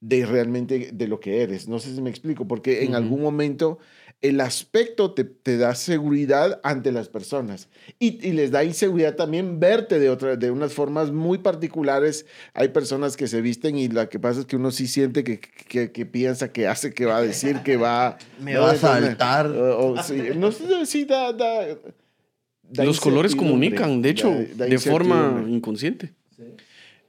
de realmente de lo que eres. No sé si me explico, porque en algún momento el aspecto te, te da seguridad ante las personas y, y les da inseguridad también verte de, otra, de unas formas muy particulares. Hay personas que se visten y lo que pasa es que uno sí siente que, que, que piensa, que hace, que va a decir, que va... Me ¿no? va a saltar. o- o sí, no sé si da... da- da Los colores comunican, de hecho, da- da de forma inconsciente.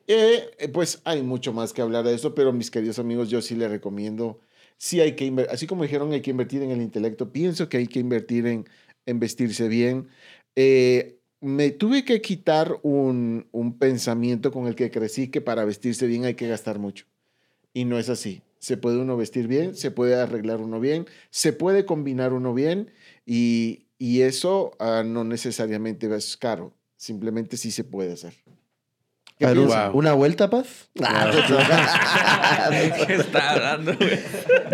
Eh, eh, pues hay mucho más que hablar de eso, pero mis queridos amigos, yo sí les recomiendo, sí hay que invertir, así como dijeron, hay que invertir en el intelecto, pienso que hay que invertir en, vestirse bien. Eh, me tuve que quitar un, pensamiento con el que crecí que para vestirse bien hay que gastar mucho. Y no es así. Se puede uno vestir bien, se puede arreglar uno bien, se puede combinar uno bien y, y eso ah, no necesariamente es caro, simplemente sí se puede hacer. Wow. ¿Una vuelta, Paz? ¿Qué está hablando, güey?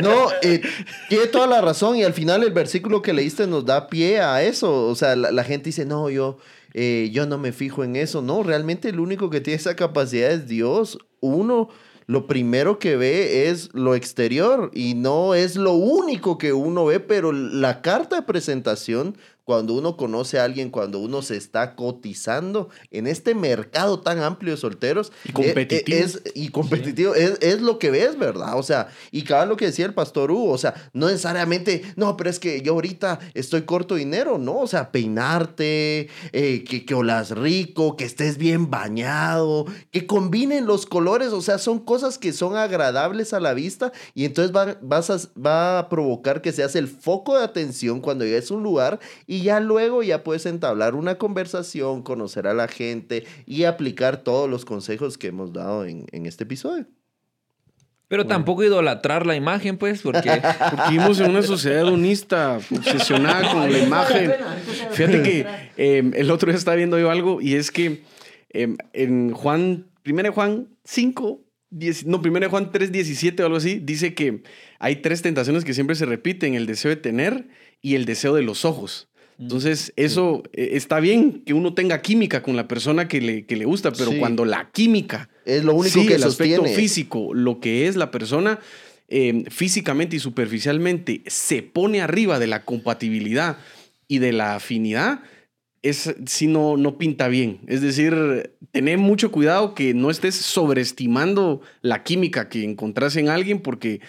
No, eh, tiene toda la razón y al final el versículo que leíste nos da pie a eso. O sea, la, la gente dice, no, yo, eh, yo no me fijo en eso. No, realmente el único que tiene esa capacidad es Dios. Uno lo primero que ve es lo exterior y no es lo único que uno ve, pero la carta de presentación cuando uno conoce a alguien, cuando uno se está cotizando en este mercado tan amplio de solteros. Y competitivo. eh, Es, y competitivo, es, es lo que ves, ¿verdad? O sea, y cada lo que decía el pastor Hugo, o sea, no necesariamente, no, pero es que yo ahorita estoy corto de dinero, ¿no? O sea, peinarte, eh, que, que olas rico, que estés bien bañado, que combinen los colores, o sea, son cosas que son agradables a la vista y entonces va, vas a, va a provocar que seas el foco de atención cuando llegues a un lugar y ya luego ya puedes entablar una conversación, conocer a la gente y aplicar todos los consejos que hemos dado en, en este episodio. Pero tampoco idolatrar la imagen, pues, porque Porque vivimos en una sociedad hedonista, obsesionada con la imagen. Fíjate que eh, el otro día estaba viendo yo algo y es que eh, en Juan, 1 Juan 5, 10 no, 1 Juan 3, 17 o algo así, dice que hay tres tentaciones que siempre se repiten, el deseo de tener y el deseo de los ojos. Entonces, eso eh, está bien que uno tenga química con la persona que le, que le gusta, pero Sí. cuando la química Es lo único Sí, que el aspecto sostiene. físico, lo que es la persona eh, físicamente y superficialmente se pone arriba de la compatibilidad y de la afinidad, es si no, no pinta bien. Es decir, tener mucho cuidado que no estés sobreestimando la química que encontrás en alguien porque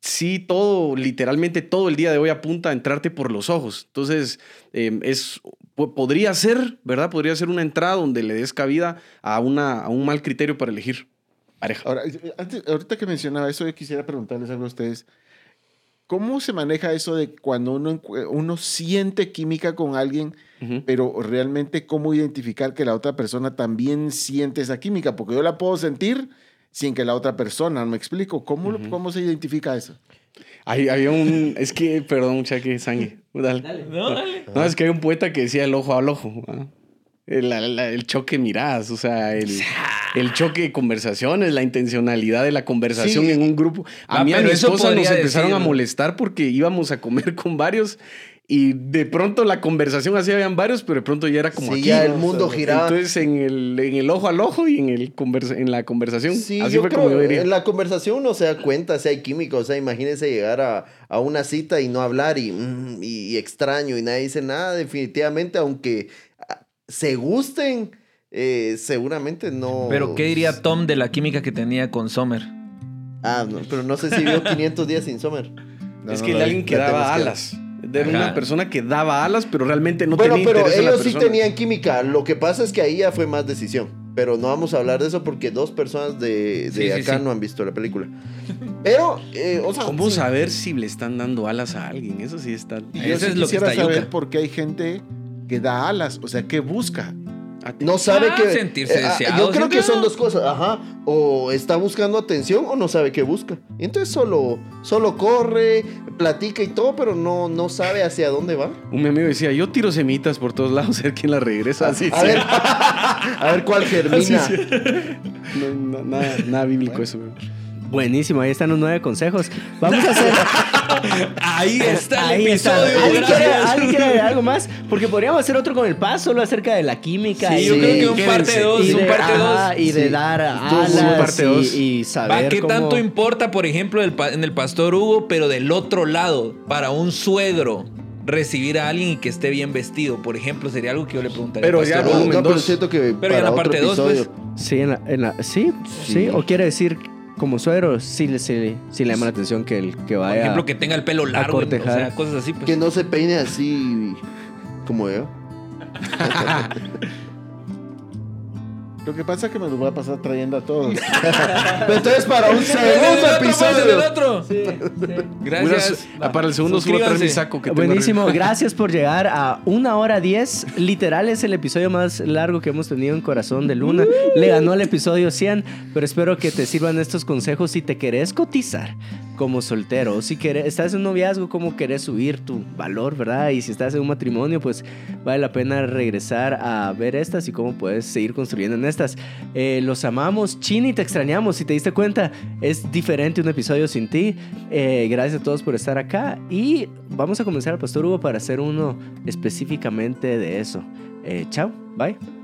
sí, todo, literalmente todo el día de hoy apunta a entrarte por los ojos. Entonces, eh, es, po- podría ser, ¿verdad? Podría ser una entrada donde le des cabida a, una, a un mal criterio para elegir pareja. Ahora, antes, ahorita que mencionaba eso, yo quisiera preguntarles algo a ustedes. ¿Cómo se maneja eso de cuando uno, encu- uno siente química con alguien, pero realmente cómo identificar que la otra persona también siente esa química? Porque yo la puedo sentir sin que la otra persona, ¿me explico? ¿Cómo, cómo se identifica eso? Hay, había un. Es que, perdón, mucha que sangre. Dale. No, dale. No, es que hay un poeta que decía el ojo al ojo. El, la- la- el choque de miradas, o sea, el, el choque de conversaciones, la intencionalidad de la conversación Sí. en un grupo. A Ah, mí y a mi esposa nos empezaron a molestar porque íbamos a comer con varios y de pronto la conversación así habían varios, pero de pronto ya era como Sí, aquí. ya el mundo giraba. Entonces en el, en el ojo al ojo y en, el conversa- en la conversación. Sí, así yo fue creo, como yo diría. en la conversación uno se da cuenta si hay química, o sea, imagínese llegar a, a una cita y no hablar y, mm, y, y extraño y nadie dice nada, definitivamente, aunque ah, se gusten, eh, seguramente no... Pero ¿qué diría Tom de la química que tenía con Sommer? Ah, no, pero no sé si vio 500 días sin Sommer. No, es no, que no, alguien que daba que- Ajá. una persona que daba alas, pero realmente no bueno, tenía pero interés en la ellos sí tenían química, lo que pasa es que ahí ya fue más decisión. Pero no vamos a hablar de eso porque dos personas de, de Sí, acá sí. no han visto la película. Pero, eh, o sea, ¿Cómo sí. saber si le están dando alas a alguien? Eso sí está. Y yo Eso sí es lo que quisiera está saber yuca. por qué hay gente que da alas, o sea, que busca. No sabe Ah, que. sentirse ah, deseado, yo creo que son dos cosas. Ajá. O está buscando atención o no sabe qué busca. Entonces solo, solo corre, platica y todo, pero no, no sabe hacia dónde va. Un mi amigo decía, yo tiro semitas por todos lados, a ver quién las regresa. Así, a, sí. ver, a ver cuál germina. Así, sí. No, no, nada, nada bíblico eso. Buenísimo, ahí están los nueve consejos. Vamos a hacer. Ahí está el Ahí está. episodio. ¿Alguien quiere. ¿Alguien quiere agregar algo más? Porque podríamos hacer otro con el paz, solo acerca de la química. Sí, y yo de- creo que un parte 2, y un parte 2. ajá, Y de dar alas parte dos. y, y saber Va, ¿qué cómo- tanto importa, por ejemplo, el en el pastor Hugo, pero del otro lado, para un suegro, recibir a alguien y que esté bien vestido? Por ejemplo, sería algo que yo le preguntaría Pero ya, No, no, pero siento que Pero para en la parte dos, episodio. pues. Sí, en la, en la- sí, sí, Sí. O quiere decir, como suegro, sí, le- sí, sí le llama la atención que, el, que Por vaya. ejemplo, que tenga el pelo largo, o sea, cosas así. Pues. Que no se peine así como yo. Lo que pasa es que me lo voy a pasar trayendo a todos. Pero entonces para un ¡Ese es el segundo episodio. otro! Gracias. Mira, para el segundo subo a traer mi saco que tengo Buenísimo, gracias por llegar a una hora diez. Literal es el episodio más largo que hemos tenido en Corazón de Luna. Le ganó el episodio 100, pero espero que te sirvan estos consejos si te querés cotizar como soltero. Si querés, estás en un noviazgo, como querés subir tu valor, ¿verdad? Y si estás en un matrimonio, pues vale la pena regresar a ver estas y cómo puedes seguir construyendo en estas. Eh, los amamos, Chini, te extrañamos. Si te diste cuenta, es diferente un episodio sin ti. Eh, gracias a todos por estar acá y vamos a comenzar al Pastor Hugo para hacer uno específicamente de eso. Eh, chao, bye.